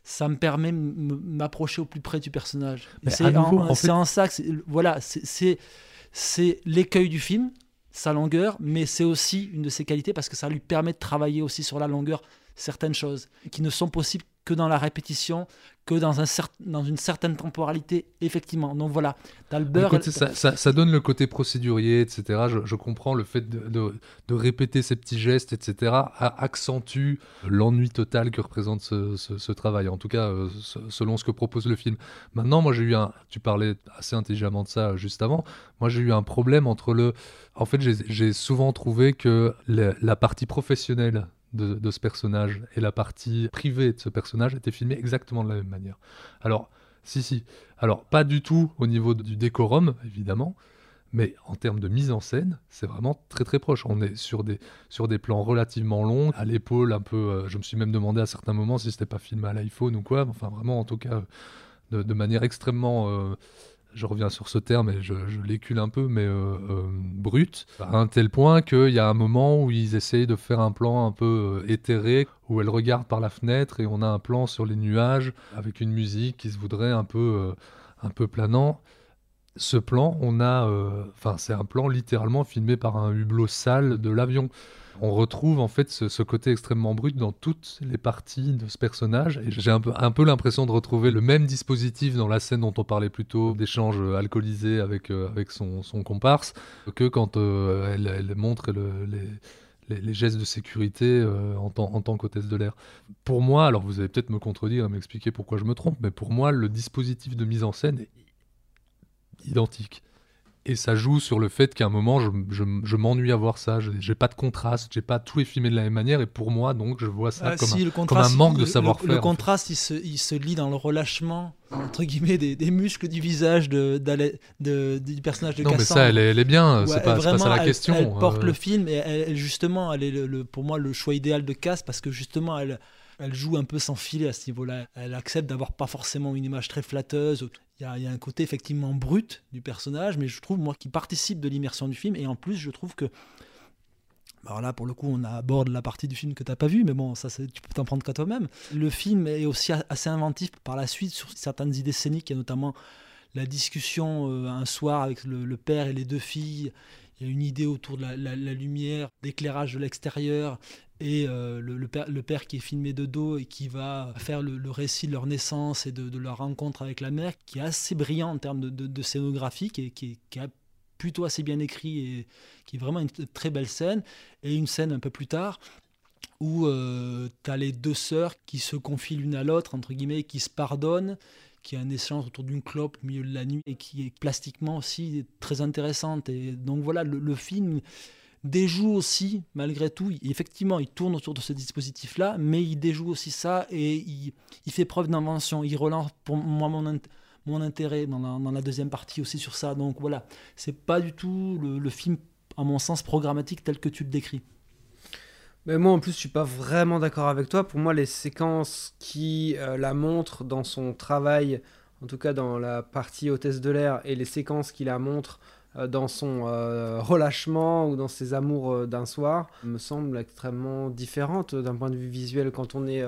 ça me permet de m'approcher au plus près du personnage. C'est en, ça que voilà, c'est l'écueil du film, sa longueur, mais c'est aussi une de ses qualités parce que ça lui permet de travailler aussi sur la longueur certaines choses qui ne sont possibles que dans la répétition, que dans, un dans une certaine temporalité, effectivement. Donc voilà, Dalbert... Ça, ça, donne le côté procédurier, etc. Je, comprends le fait de, répéter ces petits gestes, etc. accentue l'ennui total que représente ce, travail, en tout cas euh, selon ce que propose le film. Maintenant, moi j'ai eu un... Tu parlais assez intelligemment de ça juste avant. Moi j'ai eu un problème entre le... En fait, j'ai souvent trouvé que la partie professionnelle de, ce personnage et la partie privée de ce personnage était filmée exactement de la même manière. Alors, si, si. Alors, pas du tout au niveau du décorum, évidemment, mais en termes de mise en scène, c'est vraiment très très proche. On est sur des, sur des plans relativement longs, à l'épaule un peu. Euh, je me suis même demandé à certains moments si c'était pas filmé à l'iPhone ou quoi. Enfin, vraiment, en tout cas, de, manière extrêmement. Euh, je reviens sur ce terme et je, l'écule un peu, mais euh, euh, brut, à un tel point qu'il y a un moment où ils essayent de faire un plan un peu euh, éthéré, où elle regarde par la fenêtre et on a un plan sur les nuages avec une musique qui se voudrait un peu, un peu planant. Ce plan, on a, enfin, c'est un plan littéralement filmé par un hublot sale de l'avion on retrouve en fait ce, côté extrêmement brut dans toutes les parties de ce personnage. J'ai un peu, l'impression de retrouver le même dispositif dans la scène dont on parlait plus tôt, d'échange alcoolisé avec, euh, avec son, comparse, que quand euh, elle, montre les, gestes de sécurité euh, en, en tant qu'hôtesse de l'air. Pour moi, alors vous allez peut-être me contredire et m'expliquer pourquoi je me trompe, mais pour moi, le dispositif de mise en scène est identique et ça joue sur le fait qu'à un moment, je, je, m'ennuie à voir ça. J'ai pas de contraste, j'ai pas tout est filmé de la même manière. Et pour moi, donc, je vois ça ah, comme, un, comme, un, manque de savoir-faire. Le, contraste, il, se, il, se, lit dans le relâchement, entre guillemets, des, des muscles du visage de, de, du personnage de Non, mais ça, elle est, elle est bien. c'est pas, pas, ça la question. Elle, porte euh. le film et elle, justement, elle est le, pour moi le choix idéal de Cass parce que justement, elle elle joue un peu sans filet à ce niveau-là. Elle accepte d'avoir pas forcément une image très flatteuse. Il y, a, un côté effectivement brut du personnage, mais je trouve, moi, qui participe de l'immersion du film. Et en plus, je trouve que. Alors là, pour le coup, on aborde la partie du film que tu n'as pas vue, mais bon, ça, tu peux t'en prendre qu'à toi-même. Le film est aussi assez inventif par la suite sur certaines idées scéniques, et notamment la discussion euh, un soir avec le, père et les deux filles. Il y a une idée autour de la lumière, d'éclairage de l'extérieur, et euh, le, père, qui est filmé de dos et qui va faire le, récit de leur naissance et de, leur rencontre avec la mère, qui est assez brillant en termes de, scénographie, qui est, qui, plutôt assez bien écrit et qui est vraiment une très belle scène. Et une scène un peu plus tard où euh, tu as les deux sœurs qui se confient l'une à l'autre, entre guillemets, qui se pardonnent, qui a un échange autour d'une clope au milieu de la nuit et qui est plastiquement aussi très intéressante. Et donc voilà, le film déjoue aussi, malgré tout, effectivement, il tourne autour de ce dispositif-là, mais il déjoue aussi ça et il, fait preuve d'invention. Il relance pour moi mon, mon intérêt dans la, dans la, deuxième partie aussi sur ça. Donc voilà, c'est pas du tout le, film à mon sens, programmatique tel que tu le décris. Mais moi, en plus, je suis pas vraiment d'accord avec toi. Pour moi, les séquences qui euh, la montrent dans son travail, en tout cas dans la partie hôtesse de l'air, et les séquences qui la montrent dans son euh, relâchement ou dans ses amours d'un soir, me semblent extrêmement différentes d'un point de vue visuel quand on est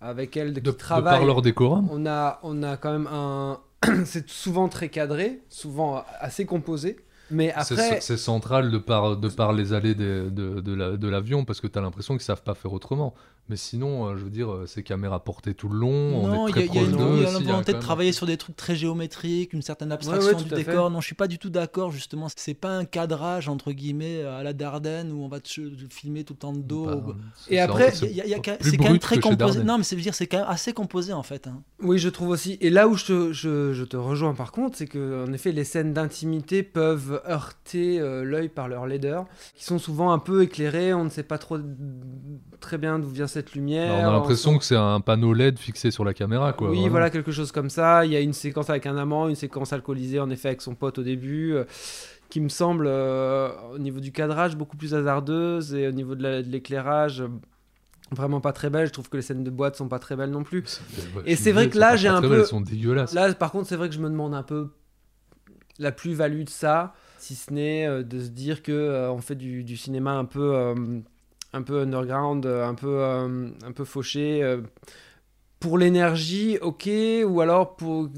avec elle, de, de, travaille. De par leur décorum. On a, on a quand même un. c'est souvent très cadré, souvent assez composé. Mais après... C'est central de par, de par les allées de, de, de l'avion la, parce que tu as l'impression qu'ils savent pas faire autrement. Mais sinon, euh, je veux dire, euh, ces caméras portées tout le long, non, on est très proche d'eux. Il y a la volonté de travailler sur des trucs très géométriques, une certaine abstraction ouais, ouais, du décor. Non, je suis pas du tout d'accord, justement. C'est pas un cadrage, entre guillemets, à la Dardenne où on va te filmer tout le temps de dos. Bah, Et après, c'est quand même très composé. Non, mais c'est dire, c'est quand même assez composé, en fait. Hein. Oui, je trouve aussi. Et là où je te, je, je te rejoins, par contre, c'est que, en effet, les scènes d'intimité peuvent heurter euh, l'œil par leur laideur, qui sont souvent un peu éclairées. On ne sait pas trop très bien d'où vient cette lumière. Bah, on a l'impression que c'est un panneau LED fixé sur la caméra, quoi. Oui, vraiment. voilà, quelque chose comme ça. Il y a une séquence avec un amant, une séquence alcoolisée, en effet, avec son pote au début, euh, qui me semble, euh, au niveau du cadrage, beaucoup plus hasardeuse, et au niveau de l'éclairage, vraiment pas très belle. Je trouve que les scènes de boîte sont pas très belles non plus. Ouais, et c'est vrai que là, j'ai un peu. Elles sont dégueulasses. Là, par contre, c'est vrai que je me demande un peu la plus-value de ça, si ce n'est euh, de se dire que euh, on fait du, cinéma un peu, euh, un peu underground, un peu, un peu fauché. pour l'énergie, ok, ou alors pour.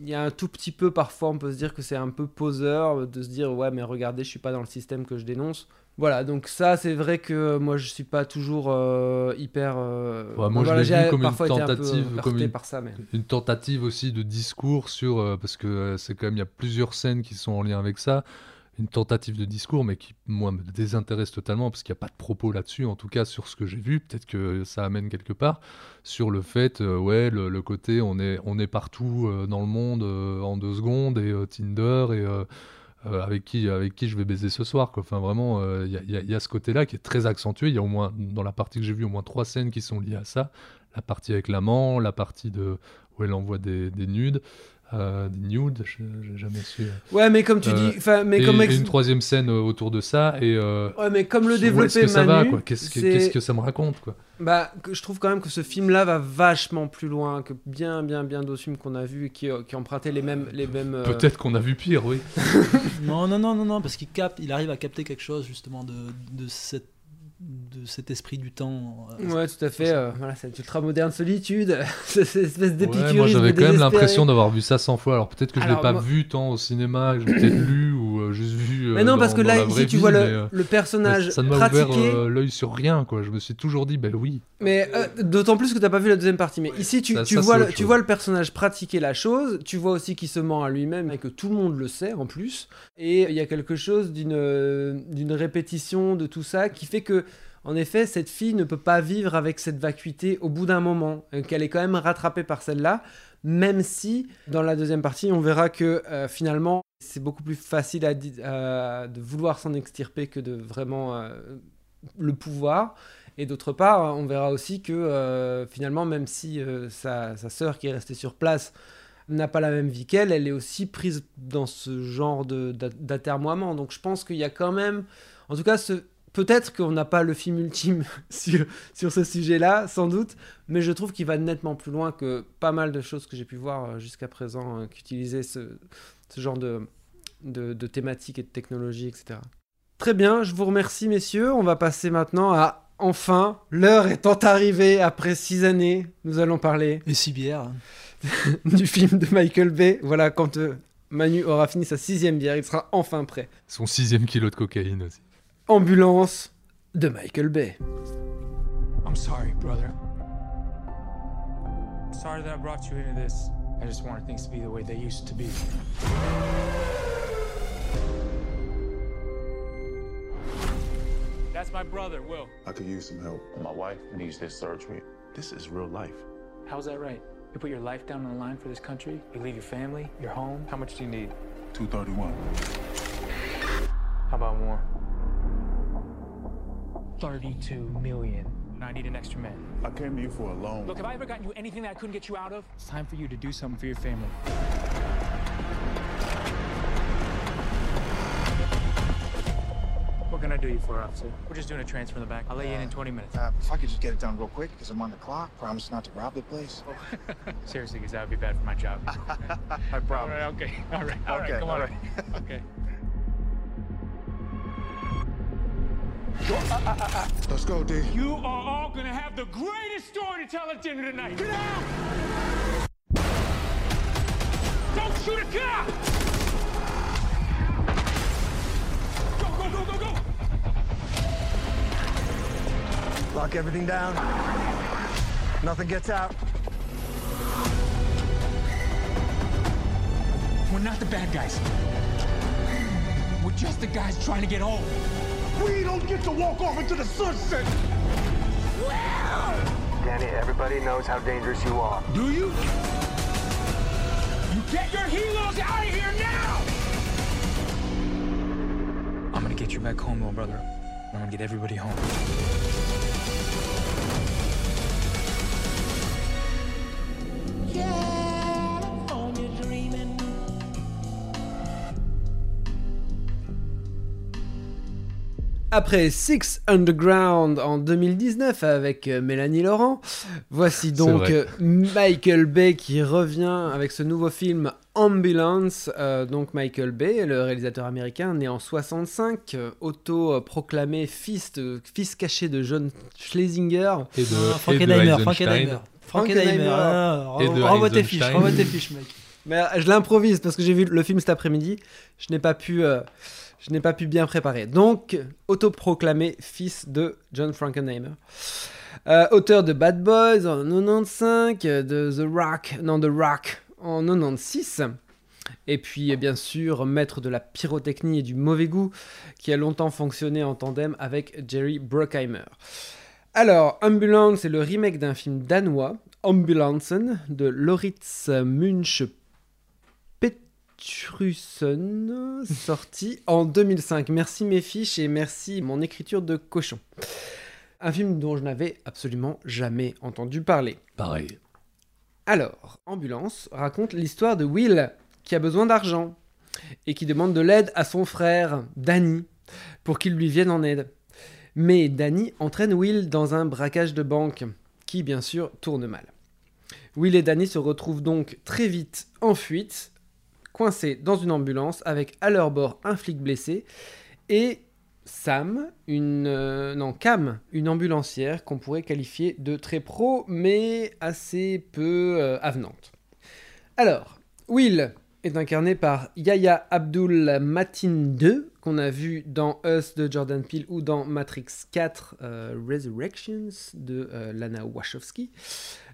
Il y a un tout petit peu, parfois, on peut se dire que c'est un peu poseur de se dire, ouais, mais regardez, je suis pas dans le système que je dénonce. Voilà, donc ça, c'est vrai que moi, je suis pas toujours euh, hyper. Euh... Ouais, moi, voilà, je l'ai vu comme une tentative, un comme une, par ça, mais... une, tentative aussi de discours sur, euh, parce que c'est quand même il y a plusieurs scènes qui sont en lien avec ça, une tentative de discours, mais qui moi me désintéresse totalement parce qu'il n'y a pas de propos là-dessus, en tout cas sur ce que j'ai vu. Peut-être que ça amène quelque part sur le fait, ouais, le, le, côté on est on est partout dans le monde en deux secondes et Tinder et euh, avec, qui, avec qui je vais baiser ce soir. Enfin, vraiment, il y, y, a ce côté-là qui est très accentué. Il y a au moins, dans la partie que j'ai vue, au moins trois scènes qui sont liées à ça. La partie avec l'amant, la partie de, où elle envoie des nudes. Euh, des nudes, j'ai jamais su. Ouais, mais comme tu Euh, dis, enfin, mais et, comme et ex- une troisième scène euh, autour de ça et. euh, Ouais, mais comme le où est-ce que ça va quoi Qu'est-ce que, c'est- qu'est-ce que ça me raconte quoi Bah, que je trouve quand même que ce film-là va vachement plus loin que bien, bien, bien d'autres films qu'on a vus et qui, euh, qui empruntaient les mêmes, les mêmes. euh, Peut-être qu'on a vu pire, oui. Non, non, non, non, non, parce qu'il capte, il arrive à capter quelque chose justement de, de, cette, de cet esprit du temps. euh, Ouais, tout à fait. euh, voilà, cette ultra moderne solitude, cette espèce d'épicurisme. Ouais, moi j'avais quand même l'impression d'avoir vu ça 100 fois. Alors peut-être que je l'ai Alors, pas moi- vu tant au cinéma, que je l'ai peut-être lu ou euh, juste vu. Mais non, dans- parce que là, ici, tu vie, vois le- mais, euh, le personnage ça m'a ouvert euh, l'œil sur rien quoi. Je me suis toujours dit, ben oui. Mais euh, d'autant plus que t'as pas vu la deuxième partie. Mais ici, tu, ça- tu ça, vois le, autre tu chose. vois le personnage pratiquer la chose. Tu vois aussi qu'il se ment à lui-même et que tout le monde le sait en plus. Et il y a quelque chose d'une euh, d'une répétition de tout ça qui fait que, en effet, cette fille ne peut pas vivre avec cette vacuité au bout d'un moment. Qu'elle est quand même rattrapée par celle-là. Même si, dans la deuxième partie, on verra que euh, finalement, c'est beaucoup plus facile de vouloir s'en extirper que de vraiment euh, le pouvoir. Et d'autre part, on verra aussi que euh, finalement, même si euh, sa, sœur qui est restée sur place n'a pas la même vie qu'elle, elle est aussi prise dans ce genre d'atermoiement. Donc je pense qu'il y a quand même, en tout cas, peut-être qu'on n'a pas le film ultime sur, sur ce sujet-là, sans doute, mais je trouve qu'il va nettement plus loin que pas mal de choses que j'ai pu voir jusqu'à présent qui utilisaient ce, ce genre de, de, de thématiques et de technologies, etc. Très bien, je vous remercie messieurs. On va passer maintenant à enfin, l'heure étant arrivée après six années, nous allons parler Et six bières. du film de Michael Bay. Voilà, quand euh, Manu aura fini sa sixième bière, il sera enfin prêt. Son sixième kilo de cocaïne aussi. Ambulance de Michael Bay. I'm sorry, brother. Sorry that I brought you into this. I just wanted things to be the way they used to be. That's my brother, Will. I could use some help. My wife needs this surgery. This is real life. How's that right? You put your life down on the line for this country? You leave your family, your home? How much do you need? 231. How about more? 32 million. I need an extra man. I came to you for a loan. Look, have I ever gotten you anything that I couldn't get you out of? It's time for you to do something for your family. Do you for, officer? We're just doing a transfer in the back. I'll let you in in 20 minutes. Uh, if I could just get it done real quick, because I'm on the clock. Promise not to rob the place. Seriously, because that would be bad for my job. I promise. All right, okay. All right, all right, Okay, come all on. right. okay. Let's go, D. You are all gonna have the greatest story to tell at dinner tonight. Get out! Don't shoot a cop! Lock everything down. Nothing gets out. We're not the bad guys. We're just the guys trying to get home. We don't get to walk off into the sunset. Danny, everybody knows how dangerous you are. Do you? You get your helos out of here now! I'm gonna get you back home, little brother. I'm gonna get everybody home. Après Six Underground en 2019 avec euh, Mélanie Laurent, voici donc euh, Michael Bay qui revient avec ce nouveau film Ambulance. Euh, donc Michael Bay, le réalisateur américain, né en 65, euh, auto-proclamé fils, de- fils caché de John Schlesinger. Et de, Ah, Frankenheimer. Frankenheimer. Frankenheimer. ah, Renvoie tes fiches, renvoie tes fiches, mec. Mais je l'improvise parce que j'ai vu le film cet après-midi. Je n'ai pas pu, euh, je n'ai pas pu bien préparer. Donc, autoproclamé fils de John Frankenheimer. Euh, auteur de Bad Boys en 95, de The Rock, non The Rock en 96. Et puis, euh, bien sûr, maître de la pyrotechnie et du mauvais goût, qui a longtemps fonctionné en tandem avec Jerry Bruckheimer. Alors, Ambulance est le remake d'un film danois, Ambulansen, de Loritz Munch Petrussen, sorti en 2005. Merci mes fiches et merci mon écriture de cochon. Un film dont je n'avais absolument jamais entendu parler. Pareil. Alors, Ambulance raconte l'histoire de Will qui a besoin d'argent et qui demande de l'aide à son frère, Danny, pour qu'il lui vienne en aide. Mais Danny entraîne Will dans un braquage de banque qui, bien sûr, tourne mal. Will et Danny se retrouvent donc très vite en fuite, coincés dans une ambulance avec à leur bord un flic blessé et Sam, une euh, non Cam, une ambulancière qu'on pourrait qualifier de très pro mais assez peu euh, avenante. Alors, Will est incarné par Yahya Abdul Matin II, qu'on a vu dans Us de Jordan Peele ou dans Matrix 4 euh, Resurrections de euh, Lana Wachowski.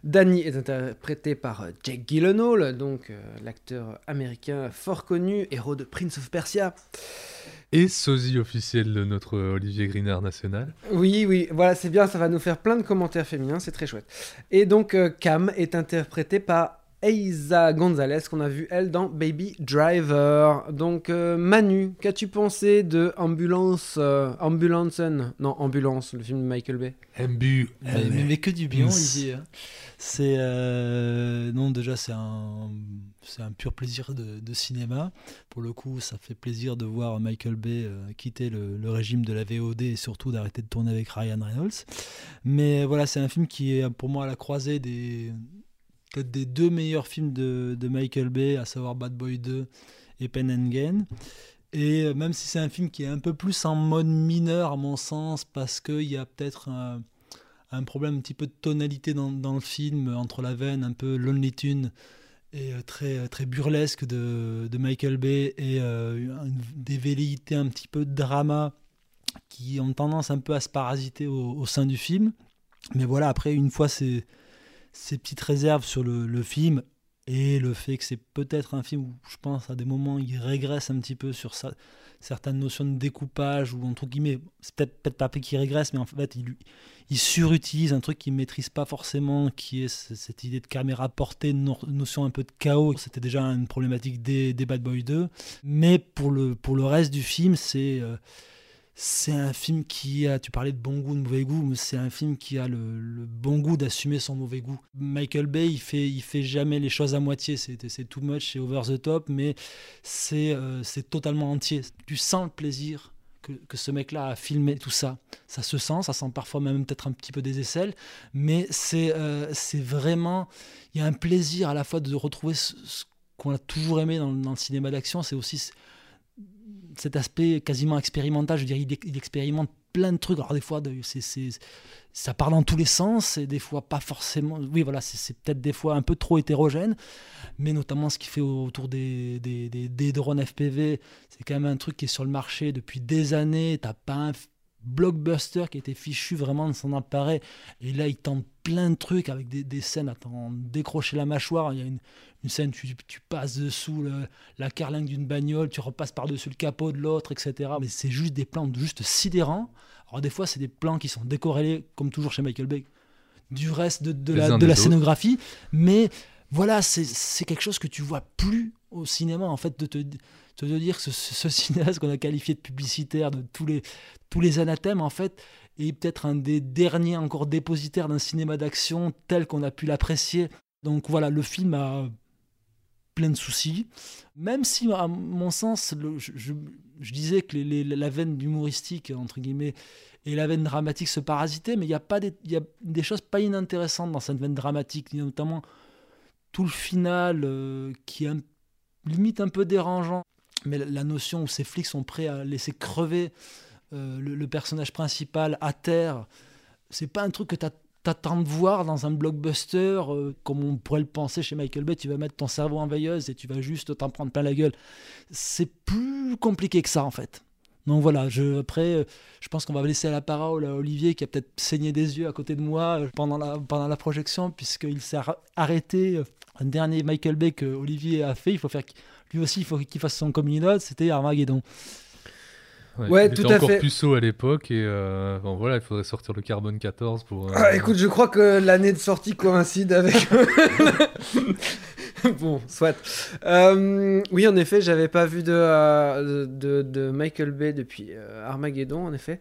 Danny est interprété par euh, Jake Gyllenhaal, donc euh, l'acteur américain fort connu, héros de Prince of Persia. Et sosie officiel de notre Olivier Greenard national. Oui, oui, voilà, c'est bien, ça va nous faire plein de commentaires féminins, c'est très chouette. Et donc, Cam est interprétée par Eiza Gonzalez, qu'on a vu, elle, dans Baby Driver. Donc, euh, Manu, qu'as-tu pensé de Ambulance, euh, Ambulancen Non, Ambulance, le film de Michael Bay? Mbu. Mais, mais- mais que du bien ici. hein. C'est euh, non déjà c'est un c'est un pur plaisir de, de cinéma. Pour le coup, ça fait plaisir de voir Michael Bay euh, quitter le, le régime de la VOD et surtout d'arrêter de tourner avec Ryan Reynolds. Mais voilà, c'est un film qui est pour moi à la croisée des peut-être des deux meilleurs films de, de Michael Bay, à savoir Bad Boy 2 et Pen and Gain. Et euh, même si c'est un film qui est un peu plus en mode mineur à mon sens, parce qu'il y a peut-être un, un problème un petit peu de tonalité dans, dans le film, entre la veine un peu Lonely Tune et euh, très, très burlesque de, de Michael Bay et euh, une- des velléités un petit peu de drama qui ont tendance un peu à se parasiter au, sein du film. Mais voilà, après, une fois ces, ces petites réserves sur le, film et le fait que c'est peut-être un film où je pense à des moments il régresse un petit peu sur certaines notions de découpage ou entre guillemets, c'est peut-être peut-être pas qu'il régresse, mais en fait il, il surutilise un truc qu'il maîtrise pas forcément, qui est cette idée de caméra portée, no- notion un peu de chaos. C'était déjà une problématique des, des Bad Boys 2, mais pour le, pour le reste du film, c'est euh, c'est un film qui a, tu parlais de bon goût, de mauvais goût, mais c'est un film qui a le, bon goût d'assumer son mauvais goût. Michael Bay, il fait, il fait jamais les choses à moitié, c'est too much, c'est over the top, mais c'est euh, totalement entier. Tu sens le plaisir que, que ce mec-là a filmé tout ça. Ça se sent, ça sent parfois même peut-être un petit peu des aisselles, mais c'est c'est vraiment, il y a un plaisir à la fois de retrouver ce, qu'on a toujours aimé dans, dans le cinéma d'action, c'est aussi cet aspect quasiment expérimental. Je dire, il, il expérimente plein de trucs. Alors des fois, ça parle dans tous les sens et des fois pas forcément. Oui, voilà, c'est, peut-être des fois un peu trop hétérogène, mais notamment ce qu'il fait autour des, des, des, drones FPV, c'est quand même un truc qui est sur le marché depuis des années. T'as pas un blockbuster qui était fichu vraiment de son appareil. Et là, il tente plein de trucs avec des, des scènes à t'en décrocher la mâchoire. Il y a une, une scène, tu, tu passes dessous la carlingue d'une bagnole, tu repasses par-dessus le capot de l'autre, etc. Mais c'est juste des plans juste sidérants. Alors des fois, c'est des plans qui sont décorrélés, comme toujours chez Michael Bay, du reste de, de la, de la scénographie. Mais voilà, c'est quelque chose que tu vois plus au cinéma, en fait, de te, te dire que ce, ce cinéaste qu'on a qualifié de publicitaire de tous les, tous les anathèmes, en fait, est peut-être un des derniers encore dépositaires d'un cinéma d'action tel qu'on a pu l'apprécier. Donc voilà, le film a plein de soucis. Même si, à mon sens, je, disais que la veine humoristique, entre guillemets, et la veine dramatique se parasitaient, mais il y a pas des, y a des choses pas inintéressantes dans cette veine dramatique, notamment tout le final euh, qui est limite un peu dérangeant. Mais la, notion où ces flics sont prêts à laisser crever euh, le, personnage principal à terre, c'est pas un truc que t'attends de voir dans un blockbuster, euh, comme on pourrait le penser chez Michael Bay, tu vas mettre ton cerveau en veilleuse et tu vas juste t'en prendre plein la gueule. C'est plus compliqué que ça en fait. Donc voilà, je, après, euh, je pense qu'on va laisser la parole à Olivier qui a peut-être saigné des yeux à côté de moi pendant la, pendant la projection, puisqu'il s'est arrêté. Un dernier Michael Bay que Olivier a fait, il faut faire lui aussi, il faut qu'il fasse son communauté, c'était Armageddon. Ouais, tout à encore fait. puceau à l'époque et euh, bon voilà, il faudrait sortir le Carbone 14 pour. Euh, ah, écoute, je crois que l'année de sortie coïncide avec. bon, soit. Euh, oui, en effet, j'avais pas vu de, de, de, Michael Bay depuis Armageddon, en effet.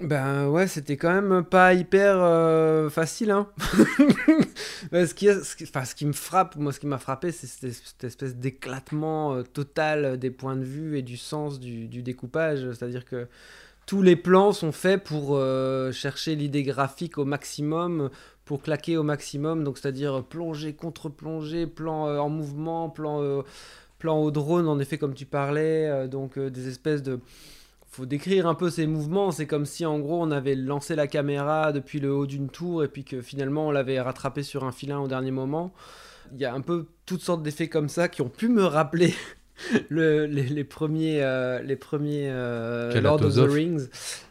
Ben ouais, c'était quand même pas hyper euh, facile. Hein. ce, qui, enfin, ce qui me frappe, moi ce qui m'a frappé, c'est cette, espèce d'éclatement euh, total des points de vue et du sens du, découpage. C'est-à-dire que tous les plans sont faits pour euh, chercher l'idée graphique au maximum, pour claquer au maximum. Donc c'est-à-dire plonger, contre-plonger, plan en mouvement, plan, plan au drone, en effet comme tu parlais. donc des espèces de faut décrire un peu ces mouvements. C'est comme si en gros on avait lancé la caméra depuis le haut d'une tour et puis que finalement on l'avait rattrapé sur un filin au dernier moment. Il y a un peu toutes sortes d'effets comme ça qui ont pu me rappeler le, les, premiers, euh, les premiers euh, Lord of the Rings.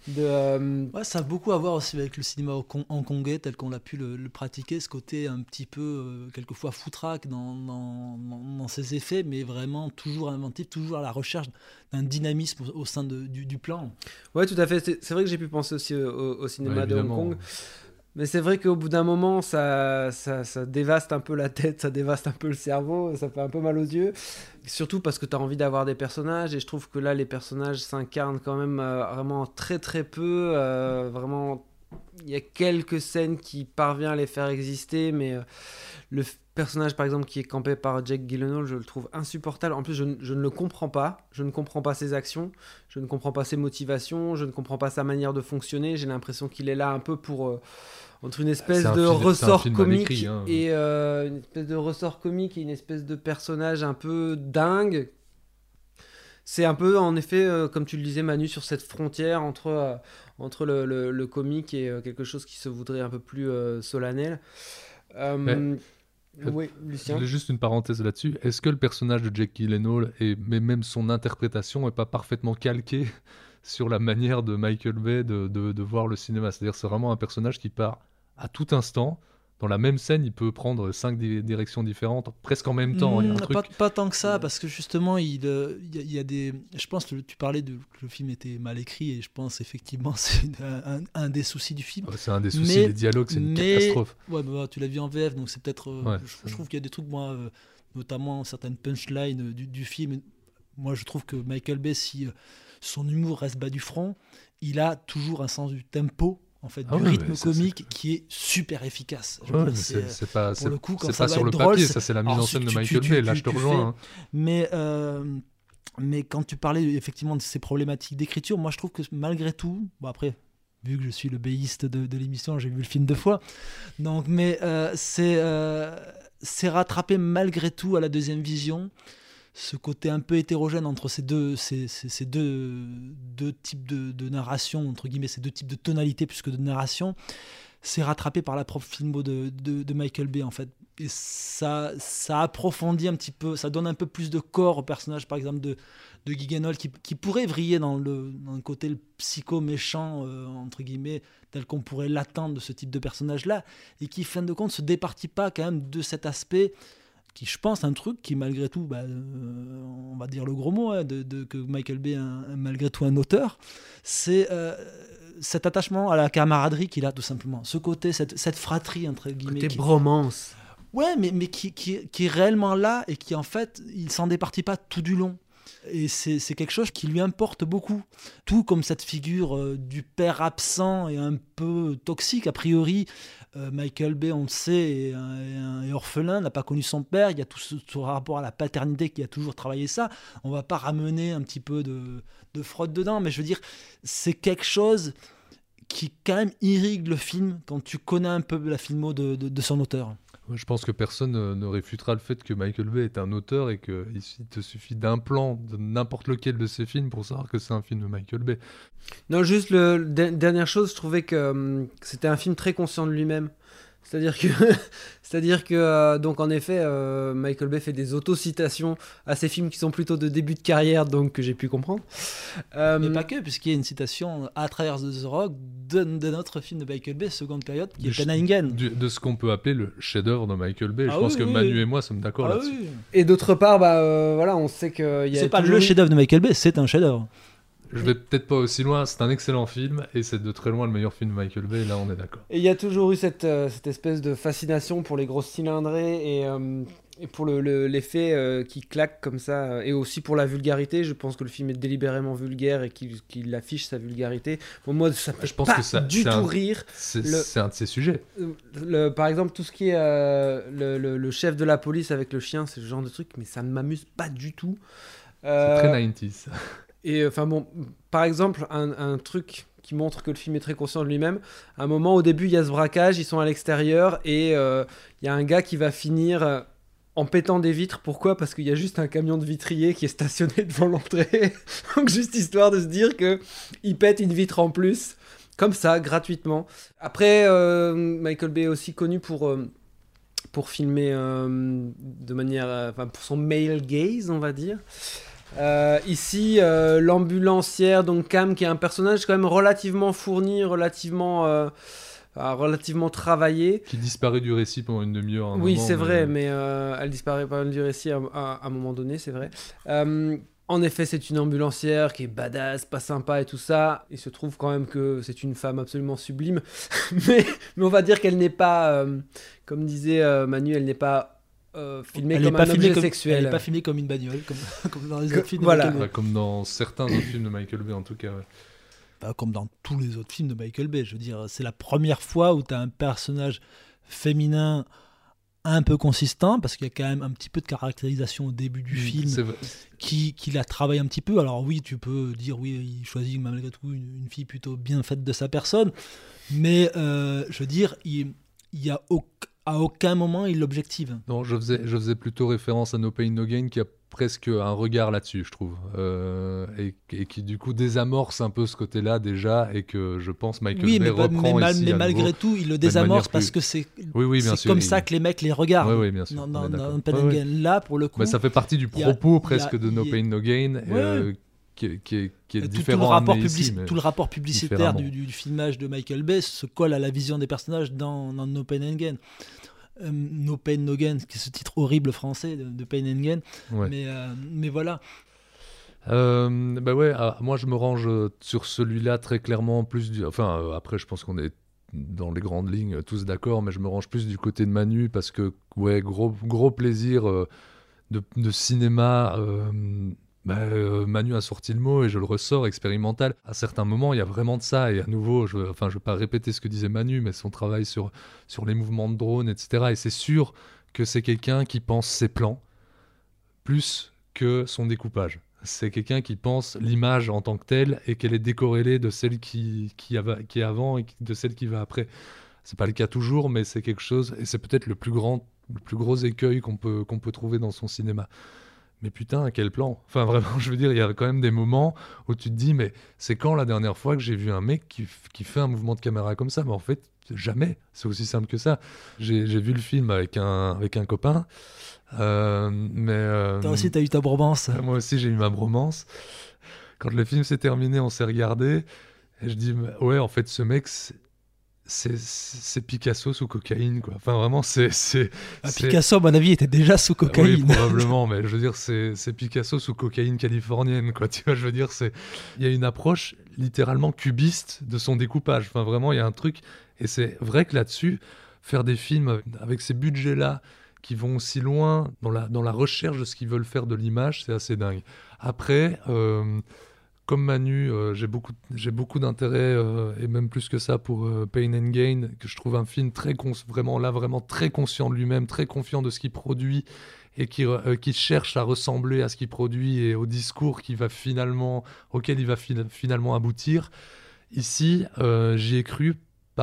De, euh, ouais, ça a beaucoup à voir aussi avec le cinéma hongkongais tel qu'on l'a pu le, pratiquer, ce côté un petit peu, quelquefois foutraque dans, dans, dans, ses effets, mais vraiment toujours inventif, toujours à la recherche d'un dynamisme au, sein de, du, du, plan. Ouais, tout à fait. C'est vrai que j'ai pu penser aussi au, cinéma de Hong Kong. Mais c'est vrai qu'au bout d'un moment, ça, ça, ça, dévaste un peu la tête, ça dévaste un peu le cerveau, ça fait un peu mal aux yeux. Surtout parce que tu as envie d'avoir des personnages, et je trouve que là, les personnages s'incarnent quand même euh, vraiment très très peu. Euh, vraiment, il y a quelques scènes qui parviennent à les faire exister, mais euh, le personnage, par exemple, qui est campé par Jake Gyllenhaal, je le trouve insupportable. En plus, je, je, ne le comprends pas. Je ne comprends pas ses actions, je ne comprends pas ses motivations, je ne comprends pas sa manière de fonctionner. J'ai l'impression qu'il est là un peu pour entre une espèce de ressort comique hein. et euh, une espèce de ressort comique et une espèce de personnage un peu dingue. C'est un peu, en effet, euh, comme tu le disais, Manu, sur cette frontière entre, euh, entre le, le, comique et quelque chose qui se voudrait un peu plus solennel. Oui, Lucien. Juste une parenthèse là-dessus. Est-ce que le personnage de Jack Gyllenhaal, et mais même son interprétation, n'est pas parfaitement calqué sur la manière de Michael Bay de, de, de voir le cinéma? C'est-à-dire c'est vraiment un personnage qui part à tout instant. Dans la même scène, il peut prendre cinq directions différentes, presque en même temps. Hmm, pas, tant que ça, parce que justement, il, euh, il, y, a, des. Je pense que tu parlais de que le film était mal écrit, et je pense effectivement c'est un, des soucis du film. c'est un des soucis des dialogues, c'est une catastrophe. Ouais, bah, tu l'as vu en VF, donc c'est peut-être. Euh, je, trouve qu'il y a des trucs, moi, euh, notamment certaines punchlines du, du, film. Moi, je trouve que Michael Bay, si son humour reste bas du front, il a toujours un sens du tempo en fait, ah du rythme comique qui est super efficace. c'est pas, pour le coup, c'est pas sur le papier, ça c'est la mise en scène de Michael Bay, là je te rejoins. Hein. Mais euh, Mais quand tu parlais effectivement de ces problématiques d'écriture, moi je trouve que malgré tout, bon après, vu que je suis le béiste de, l'émission, j'ai vu le film deux fois. Donc, mais euh, c'est euh, c'est rattrapé malgré tout à la deuxième vision ce côté un peu hétérogène entre ces deux, ces, deux, types de, narration, entre guillemets, ces deux types de tonalités plus que de narration, c'est rattrapé par la propre filmo de, de, Michael Bay, en fait. Et ça, ça approfondit un petit peu, ça donne un peu plus de corps au personnage, par exemple, de, de Guy qui, qui, pourrait vriller dans le, dans le côté psycho-méchant, euh, entre guillemets, tel qu'on pourrait l'attendre de ce type de personnage-là, et qui, fin de compte, se départit pas quand même de cet aspect qui, je pense, un truc qui, malgré tout, bah, euh, on va dire le gros mot, hein, de, que Michael Bay est malgré tout un auteur, c'est euh, cet attachement à la camaraderie qu'il a, tout simplement. Ce côté, cette, cette fratrie, entre guillemets. Côté bromance. Ouais, mais, mais qui, qui, qui, est réellement là et qui, en fait, il s'en départit pas tout du long. Et c'est quelque chose qui lui importe beaucoup. Tout comme cette figure euh, du père absent et un peu toxique, a priori, euh, Michael Bay, on le sait, est, orphelin, n'a pas connu son père. Il y a tout ce, rapport à la paternité qui a toujours travaillé ça. On va pas ramener un petit peu de, de fraude dedans, mais je veux dire, c'est quelque chose qui quand même irrigue le film quand tu connais un peu la filmo de, de son auteur. Je pense que personne ne réfutera le fait que Michael Bay est un auteur et qu'il te suffit d'un plan de n'importe lequel de ses films pour savoir que c'est un film de Michael Bay. Non, juste le, dernière chose, je trouvais que hum, c'était un film très conscient de lui-même. C'est-à-dire que, c'est-à-dire que euh, donc en effet, euh, Michael Bay fait des autocitations à ses films qui sont plutôt de début de carrière, donc que j'ai pu comprendre. Euh, Mais pas que, puisqu'il y a une citation à travers The Rock de, notre film de Michael Bay, seconde période, qui est Penningen. De ce qu'on peut appeler le chef-d'œuvre de Michael Bay. Je ah pense que Manu et moi sommes d'accord ah là-dessus. Et d'autre part, bah voilà, on sait que c'est pas le chef-d'œuvre de Michael Bay, c'est un chef-d'œuvre. Je vais peut-être pas aussi loin, c'est un excellent film et c'est de très loin le meilleur film de Michael Bay, là on est d'accord. Et il y a toujours eu cette, euh, cette espèce de fascination pour les grosses cylindrées et, euh, et pour l'effet le, euh, qui claque comme ça et aussi pour la vulgarité. Je pense que le film est délibérément vulgaire et qu'il affiche sa vulgarité. Moi, ça me je pense pas que ça, du tout rire. C'est un de ses sujets. Le, par exemple, tout ce qui est le, le, chef de la police avec le chien, c'est ce genre de truc, mais ça ne m'amuse pas du tout. C'est très 90s. Et enfin bon, par exemple, un, truc qui montre que le film est très conscient de lui-même. À un moment, au début, il y a ce braquage, ils sont à l'extérieur et euh, il y a un gars qui va finir euh, en pétant des vitres. Pourquoi? Parce qu'il y a juste un camion de vitrier qui est stationné devant l'entrée. Donc juste histoire de se dire que il pète une vitre en plus, comme ça, gratuitement. Après, euh, Michael Bay est aussi connu pour pour filmer de manière, enfin pour son male gaze, on va dire. Euh, ici, euh, l'ambulancière, donc Cam, qui est un personnage quand même relativement fourni, relativement, euh, relativement travaillé. Qui disparaît du récit pendant une demi-heure. Oui, c'est vrai, mais elle disparaît pas du récit à, un moment donné, c'est vrai. en effet, c'est une ambulancière qui est badass, pas sympa et tout ça. Il se trouve quand même que c'est une femme absolument sublime. mais, mais on va dire qu'elle n'est pas, comme disait Manu, elle n'est pas euh, filmé comme un objet sexuel. Elle n'est pas filmée comme une bagnole, comme, comme dans les autres films. Voilà. comme dans certains autres films de Michael Bay, en tout cas. Pas comme dans tous les autres films de Michael Bay. Je veux dire, c'est la première fois où tu as un personnage féminin un peu consistant, parce qu'il y a quand même un petit peu de caractérisation au début du film qui, qui la travaille un petit peu. Alors oui, tu peux dire, oui, il choisit malgré tout une, fille plutôt bien faite de sa personne, mais euh, je veux dire, il, il y a aucun à aucun moment il l'objective. Non, je faisais, je faisais plutôt référence à No Pain No Gain qui a presque un regard là-dessus, je trouve, euh, et, qui du coup désamorce un peu ce côté-là déjà, et que je pense Michael oui, Bay mais, reprend mais, mais malgré tout, il le désamorce parce que c'est oui, oui, comme ça que les mecs les regardent. Oui, bien sûr. Dans, dans, Gain, là pour le coup, mais ça fait partie du propos presque de No Pain No Gain. Euh, qui, qui, est, qui est différent. Tout, le rapport, tout le rapport publicitaire du, du, filmage de Michael Bay se colle à la vision des personnages dans, dans No Pain and Gain. Euh, no Pain No Gain, qui est ce titre horrible français de, Pain and Gain. Mais, euh, mais voilà. Euh, bah ouais, ah, moi je me range sur celui-là très clairement plus du. Enfin, après, je pense qu'on est dans les grandes lignes tous d'accord, mais je me range plus du côté de Manu parce que, ouais, gros, gros plaisir de, de, cinéma bah, euh, Manu a sorti le mot et je le ressors, expérimental. À certains moments, il y a vraiment de ça. Et à nouveau, je ne enfin, veux pas répéter ce que disait Manu, mais son travail sur, sur les mouvements de drone, etc. Et c'est sûr que c'est quelqu'un qui pense ses plans plus que son découpage. C'est quelqu'un qui pense l'image en tant que telle et qu'elle est décorrélée de celle qui, qui, qui est avant et de celle qui va après. C'est pas le cas toujours, mais c'est quelque chose, et c'est peut-être le plus grand, le plus gros écueil qu'on peut, qu'on peut trouver dans son cinéma. Mais putain, quel plan? Enfin, vraiment, je veux dire, il y a quand même des moments où tu te dis, mais c'est quand la dernière fois que j'ai vu un mec qui, qui, fait un mouvement de caméra comme ça? Mais en fait, jamais. C'est aussi simple que ça. J'ai vu le film avec un, avec un copain. Euh, mais euh, Toi aussi, t'as eu ta bromance. Moi aussi, j'ai eu ma bromance. Quand le film s'est terminé, on s'est regardé. Et je dis, ouais, en fait, ce mec, c'est Picasso sous cocaïne, quoi. Enfin, vraiment, c'est. Ah, Picasso, à mon avis, était déjà sous cocaïne. Oui, probablement, mais je veux dire, c'est Picasso sous cocaïne californienne, quoi. Tu vois, je veux dire, c'est. Il y a une approche littéralement cubiste de son découpage. Enfin, vraiment, il y a un truc. Et c'est vrai que là-dessus, faire des films avec ces budgets-là, qui vont aussi loin dans la, dans la recherche de ce qu'ils veulent faire de l'image, c'est assez dingue. Après, euh, comme Manu, euh, j'ai beaucoup, j'ai beaucoup d'intérêt, euh, et même plus que ça, pour Pain and Gain, que je trouve un film très vraiment là, vraiment très conscient de lui-même, très confiant de ce qu'il produit, et qui, qui cherche à ressembler à ce qu'il produit et au discours qui va finalement, auquel il va finalement aboutir. Ici, j'y ai cru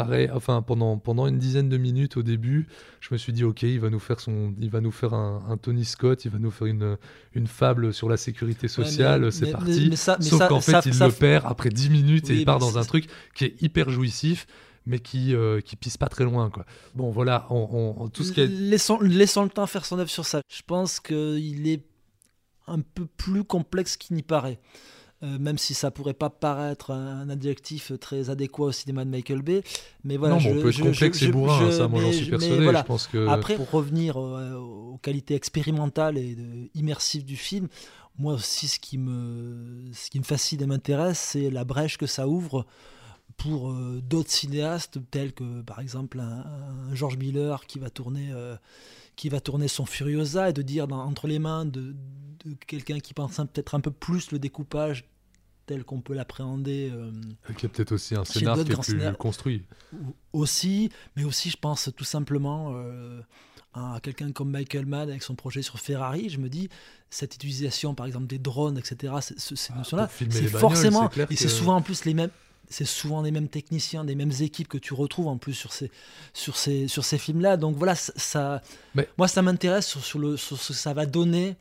pareil, enfin pendant, pendant une dizaine de minutes au début, je me suis dit ok, il va nous faire son, il va nous faire un, Tony Scott, il va nous faire une, une fable sur la sécurité sociale, c'est parti. Sauf qu'en fait, il le perd après 10 minutes et il part dans un truc qui est hyper jouissif mais qui euh, qui pisse pas très loin quoi. Bon voilà, on, tout ce qui est... laissons, laissons le temps faire son œuvre sur ça. Je pense qu'il est un peu plus complexe qu'il n'y paraît. Euh, même si ça pourrait pas paraître un adjectif très adéquat au cinéma de Michael Bay. Mais voilà, non, je, on peut être complexe et bourrin, ça, moi j'en suis persuadé. Voilà. Je pense que... Après, pour revenir aux, qualités expérimentales et immersives du film, moi aussi, ce qui me, ce qui me fascine et m'intéresse, c'est la brèche que ça ouvre pour euh, d'autres cinéastes tels que par exemple un, George Miller qui va tourner euh, qui va tourner son Furiosa et de dire dans, entre les mains de, quelqu'un qui pense peut-être un peu plus le découpage tel qu'on peut l'appréhender. Euh, qui a peut-être aussi un scénar qui est plus construit. Aussi, mais aussi je pense tout simplement à quelqu'un comme Michael Mann avec son projet sur Ferrari. Je me dis, cette utilisation par exemple des drones, etc., ces ah, notions-là, c'est forcément, et c'est souvent en plus les mêmes, c'est souvent les mêmes techniciens, les mêmes équipes que tu retrouves en plus sur ces, sur ces, sur ces films-là. Donc voilà, ça, moi ça m'intéresse sur, sur, le, sur ce que ça va donner.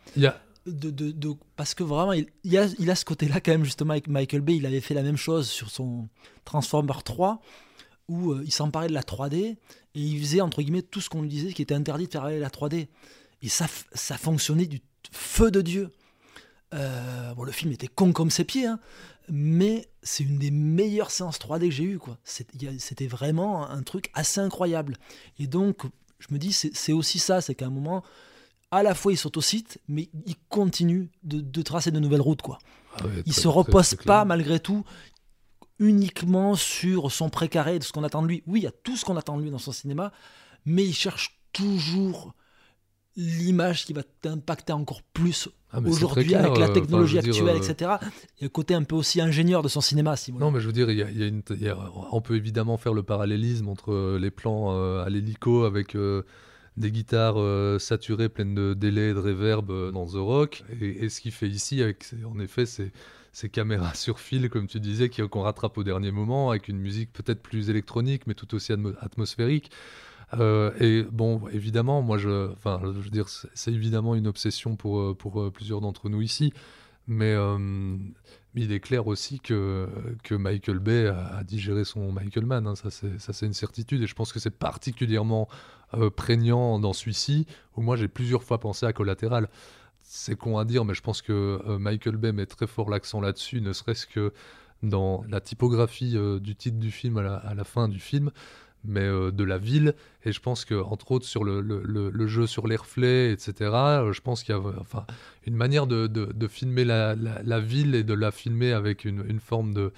De, de, de, parce que vraiment, il, il, a, il a ce côté-là quand même, justement, avec Michael Bay. Il avait fait la même chose sur son Transformer 3, où euh, il s'emparait de la 3D et il faisait, entre guillemets, tout ce qu'on lui disait qui était interdit de faire avec la 3D. Et ça, ça fonctionnait du feu de Dieu. Euh, bon, le film était con comme ses pieds, hein, mais c'est une des meilleures séances 3D que j'ai eues. C'était vraiment un truc assez incroyable. Et donc, je me dis, c'est aussi ça, c'est qu'à un moment, à la fois il s'autocite, mais il continue de, tracer de nouvelles routes. Quoi. Ah il se repose pas malgré tout uniquement sur son précaré, de ce qu'on attend de lui. Oui, il y a tout ce qu'on attend de lui dans son cinéma, mais il cherche toujours l'image qui va t'impacter encore plus ah, aujourd'hui avec la technologie actuelle, etc. Il y a un côté un peu aussi ingénieur de son cinéma, si Non, mais je veux dire, il y a, on peut évidemment faire le parallélisme entre les plans euh, à l'hélico avec euh, des guitares euh, saturées pleines de délais et de reverb euh, dans The Rock. Et, ce qu'il fait ici, avec, en effet, c'est ces caméras sur fil, comme tu disais, qu'on rattrape au dernier moment, avec une musique peut-être plus électronique, mais tout aussi atmosphérique. Euh, et bon, évidemment, moi, je, enfin, je veux dire, c'est évidemment une obsession pour, pour plusieurs d'entre nous ici. Mais, il est clair aussi que, que Michael Bay a, digéré son Michael Mann. Hein, ça, c'est une certitude. Et je pense que c'est particulièrement euh, prégnant dans celui-ci, où moi j'ai plusieurs fois pensé à Collatéral. C'est con à dire, mais je pense que euh, Michael Bay met très fort l'accent là-dessus, ne serait-ce que dans la typographie euh, du titre du film à la, fin du film, mais de la ville. Et je pense que, entre autres, sur le, jeu sur les reflets, etc., je pense qu'il y a enfin, une manière de, filmer la, ville et de la filmer avec une, forme de,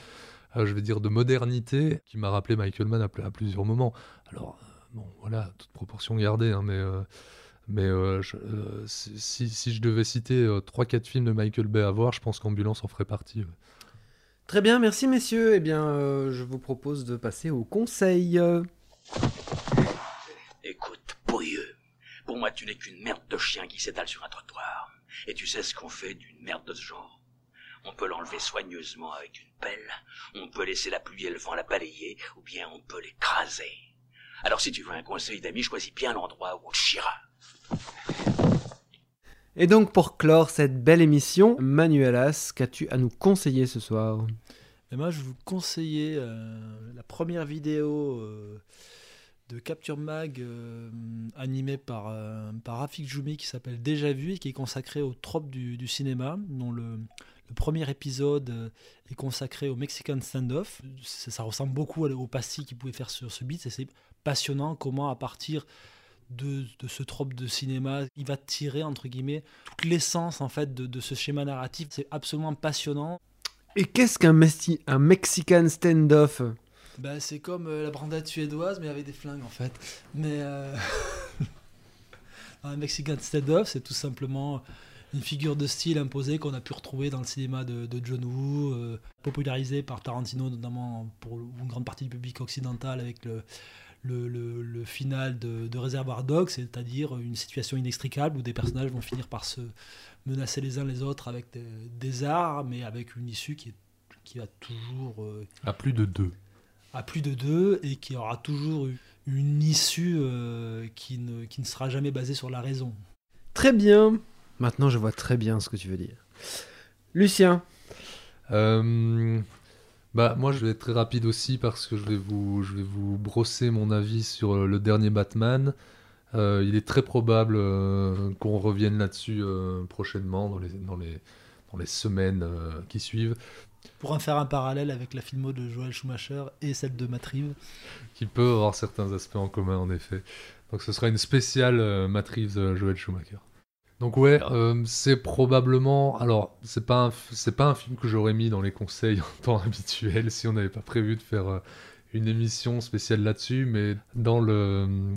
je vais dire, de modernité qui m'a rappelé Michael Mann à, plusieurs moments. Alors, bon, voilà, toute proportion gardée, hein, mais, euh, mais euh, euh, si, si, je devais citer 3-4 films de Michael Bay à voir, je pense qu'Ambulance en ferait partie. Très bien, merci messieurs. Eh bien, je vous propose de passer au conseil. Écoute, pourrieux, pour moi tu n'es qu'une merde de chien qui s'étale sur un trottoir. Et tu sais ce qu'on fait d'une merde de ce genre On peut l'enlever soigneusement avec une pelle, on peut laisser la pluie et le vent la balayer, ou bien on peut l'écraser. Alors si tu veux un conseil d'ami, choisis bien l'endroit où on chira. Et donc pour clore cette belle émission, Manuelas, qu'as-tu à nous conseiller ce soir? Et Moi je vous conseiller euh, la première vidéo euh, de Capture Mag euh, animée par, par Rafik Joumi qui s'appelle Déjà Vu et qui est consacrée aux tropes du, cinéma, dont le, premier épisode est consacré au Mexican Standoff. Ça, ça ressemble beaucoup au pastis qu'il pouvait faire sur ce beat c'est passionnant comment à partir de, ce trope de cinéma. Il va tirer, entre guillemets, toute l'essence en fait de, ce schéma narratif. C'est absolument passionnant. Et qu'est-ce qu'un un Mexican standoff? Bah, C'est comme euh, la brandade suédoise, mais avec des flingues en fait. Mais euh, un Mexican standoff, c'est tout simplement une figure de style imposée qu'on a pu retrouver dans le cinéma de, John Woo, euh, popularisé par Tarantino notamment pour une grande partie du public occidental avec le, le, final de, de Réservoir Dogs, c'est-à-dire une situation inextricable où des personnages vont finir par se menacer les uns les autres avec des, armes et avec une issue qui, est, qui a toujours... Euh, à plus de deux. À plus de deux et qui aura toujours une issue euh, qui, ne, qui ne sera jamais basée sur la raison. Très bien. Maintenant, je vois très bien ce que tu veux dire. Lucien. Euh, bah, moi, je vais être très rapide aussi parce que je vais vous, je vais vous brosser mon avis sur euh, le dernier Batman. Euh, il est très probable euh, qu'on revienne là-dessus prochainement, dans les, dans, les, dans les semaines qui suivent. Pour en faire un parallèle avec la filmo de Joel Schumacher et celle de Matt Reeves. Qui peut avoir certains aspects en commun, en effet. Donc ce sera une spéciale Matt Reeves Joel Schumacher. Donc ouais, euh, c'est probablement. Alors, c'est pas c'est pas un film que j'aurais mis dans les conseils en temps habituel si on n'avait pas prévu de faire euh, une émission spéciale là-dessus, mais dans le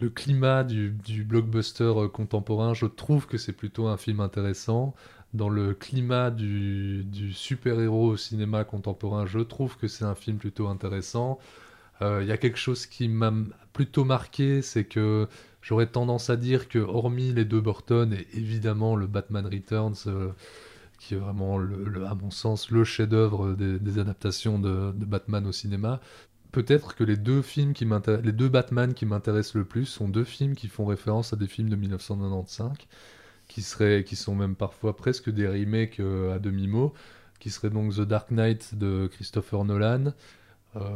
le climat du, du blockbuster euh, contemporain, je trouve que c'est plutôt un film intéressant. Dans le climat du, du super-héros au cinéma contemporain, je trouve que c'est un film plutôt intéressant. Il y a quelque chose qui m'a plutôt marqué, c'est que J'aurais tendance à dire que, hormis les deux Burton et évidemment le Batman Returns, euh, qui est vraiment, à mon sens, le chef-d'œuvre des, adaptations de, Batman au cinéma, peut-être que les deux films qui Batman qui m'intéressent le plus sont deux films qui font référence à des films de 1995, qui seraient, qui sont même parfois presque des remakes euh, à demi-mot, qui seraient donc The Dark Knight de Christopher Nolan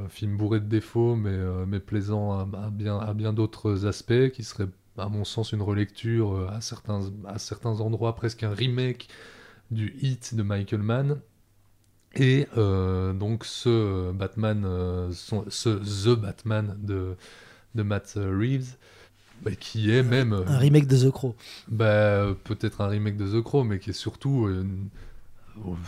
film bourré de défauts, mais, euh, mais plaisant à, bien, à bien d'autres aspects, qui serait, à mon sens, une relecture euh, à, certains, à certains endroits, presque un remake du hit de Michael Mann. Et donc ce Batman, ce The Batman de, de Matt Reeves, bah, qui est même... Un remake de The Crow. Bah, Peut-être un remake de The Crow, mais qui est surtout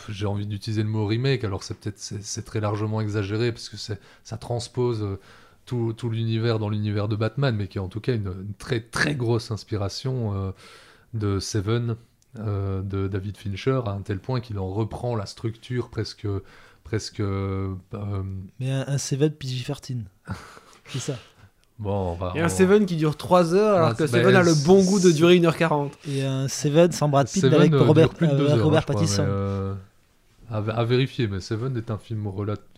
j'ai envie d'utiliser le mot remake, alors c'est peut-être c'est très largement exagéré parce que ça transpose euh, tout, tout l'univers dans l'univers de Batman, mais qui est en tout cas une, très très grosse inspiration euh, de Seven euh, de David Fincher à un tel point qu'il en reprend la structure presque presque. mais un, un Seven PG-13, c'est ça. Bon, et un Seven qui dure 3 heures alors que Seven a le bon goût de durer 1h40. Et un Seven sans Brad Pitt avec Robert, euh, Robert Pattinson. Euh, à, vérifier, mais Seven est un film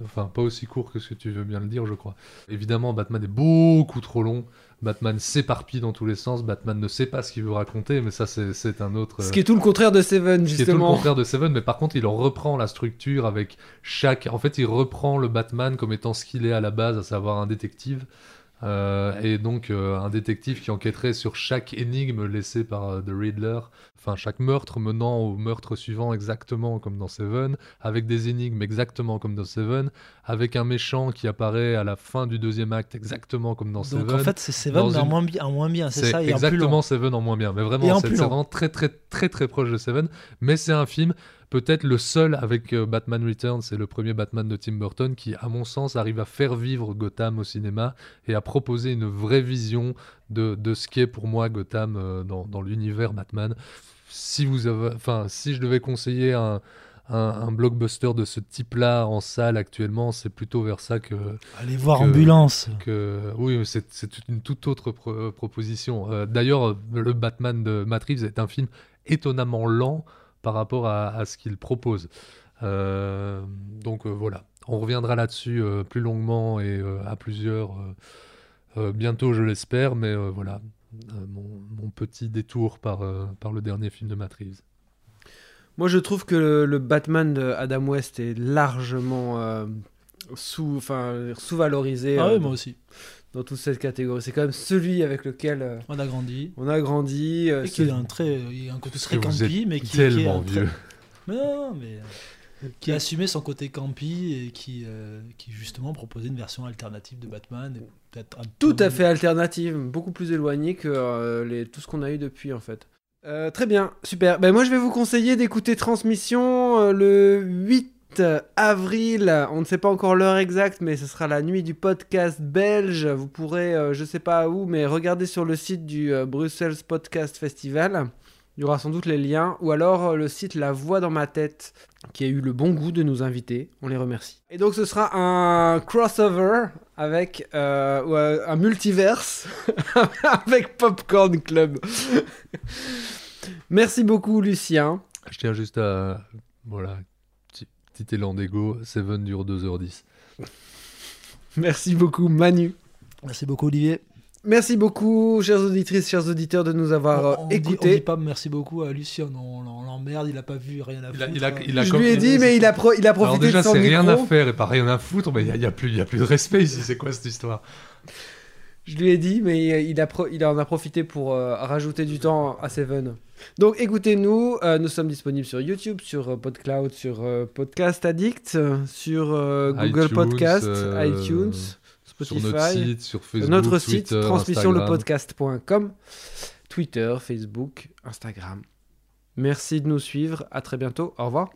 enfin pas aussi court que ce que tu veux bien le dire, je crois. Évidemment, Batman est beaucoup trop long. Batman s'éparpille dans tous les sens. Batman ne sait pas ce qu'il veut raconter, mais ça c'est un autre. Ce qui est tout le contraire de Seven, justement. Ce qui est tout le contraire de Seven, mais par contre il en reprend la structure avec chaque. En fait, il reprend le Batman comme étant ce qu'il est à la base, à savoir un détective. Euh, et donc euh, un détective qui enquêterait sur chaque énigme laissée par euh, The Riddler, enfin chaque meurtre menant au meurtre suivant exactement comme dans Seven, avec des énigmes exactement comme dans Seven, avec un méchant qui apparaît à la fin du deuxième acte exactement comme dans Seven. Donc en fait c'est Seven mais en moins, bien, en moins bien, c'est ça Exactement Seven en moins bien, mais vraiment c'est vraiment très très très très proche de Seven, mais c'est un film peut-être le seul avec euh, Batman Returns, c'est le premier Batman de Tim Burton qui, à mon sens, arrive à faire vivre Gotham au cinéma et à proposer une vraie vision de, de ce qu'est pour moi Gotham euh, dans, dans l'univers Batman. Si, vous avez, enfin, si je devais conseiller un, un, blockbuster de ce type-là en salle actuellement, c'est plutôt vers ça que. Allez voir Ambulance. Que, oui, c'est une toute autre proposition. Euh, d'ailleurs, le Batman de Matt Reeves est un film étonnamment lent par rapport à, ce qu'il propose. donc voilà, on reviendra là-dessus plus longuement et à plusieurs bientôt, je l'espère, mais voilà, mon, petit détour par, par le dernier film de Matt Reeves. Moi, je trouve que le, Batman de Adam West est largement euh, sous, enfin, sous-valorisé. Ah oui, euh, moi aussi. Dans toute cette catégorie. C'est quand même celui avec lequel euh, on a grandi. On a grandi. et qui a un, très, a un côté très campy, mais qui, tellement qui vieux. Mais non, mais qui a assumé son côté campy et qui, qui justement proposait une version alternative de Batman. peut-être Tout à fait alternative, beaucoup plus éloignée que les, tout ce qu'on a eu depuis en fait. Euh, très bien, super. Ben, moi, je vais vous conseiller d'écouter Transmission euh, le 8 avril. On ne sait pas encore l'heure exacte, mais ce sera la nuit du podcast belge. Vous pourrez, euh, je ne sais pas où, mais regarder sur le site du Brussels Podcast Festival. Il y aura sans doute les liens, ou alors le site La Voix dans ma tête, qui a eu le bon goût de nous inviter. On les remercie. Et donc ce sera un crossover avec euh, un multiverse avec Popcorn Club. Merci beaucoup Lucien. Je tiens juste à voilà petit, élan d'ego. Seven dure 2h10. Merci beaucoup Manu. Merci beaucoup Olivier. Merci beaucoup, chères auditrices, chers auditeurs, de nous avoir écoutés. on dit pas merci beaucoup à Lucien, on, l'emmerde, il a pas vu rien à foutre. Je lui ai dit, mais il a, il a profité Alors déjà, de son c'est rien à faire et pas rien à foutre, mais il n'y a, plus, y a plus de respect ici, c'est quoi cette histoire? Je lui ai dit, mais il, a il en a profité pour euh, rajouter du temps à Seven. Donc écoutez-nous, euh, nous sommes disponibles sur YouTube, sur euh, PodCloud, sur Podcast Addict, sur Google Podcast, iTunes. Spotify, sur notre site, sur Facebook, notre site Twitter, transmissionlepodcast.com, Twitter, Facebook, Instagram. Merci de nous suivre. À très bientôt. Au revoir.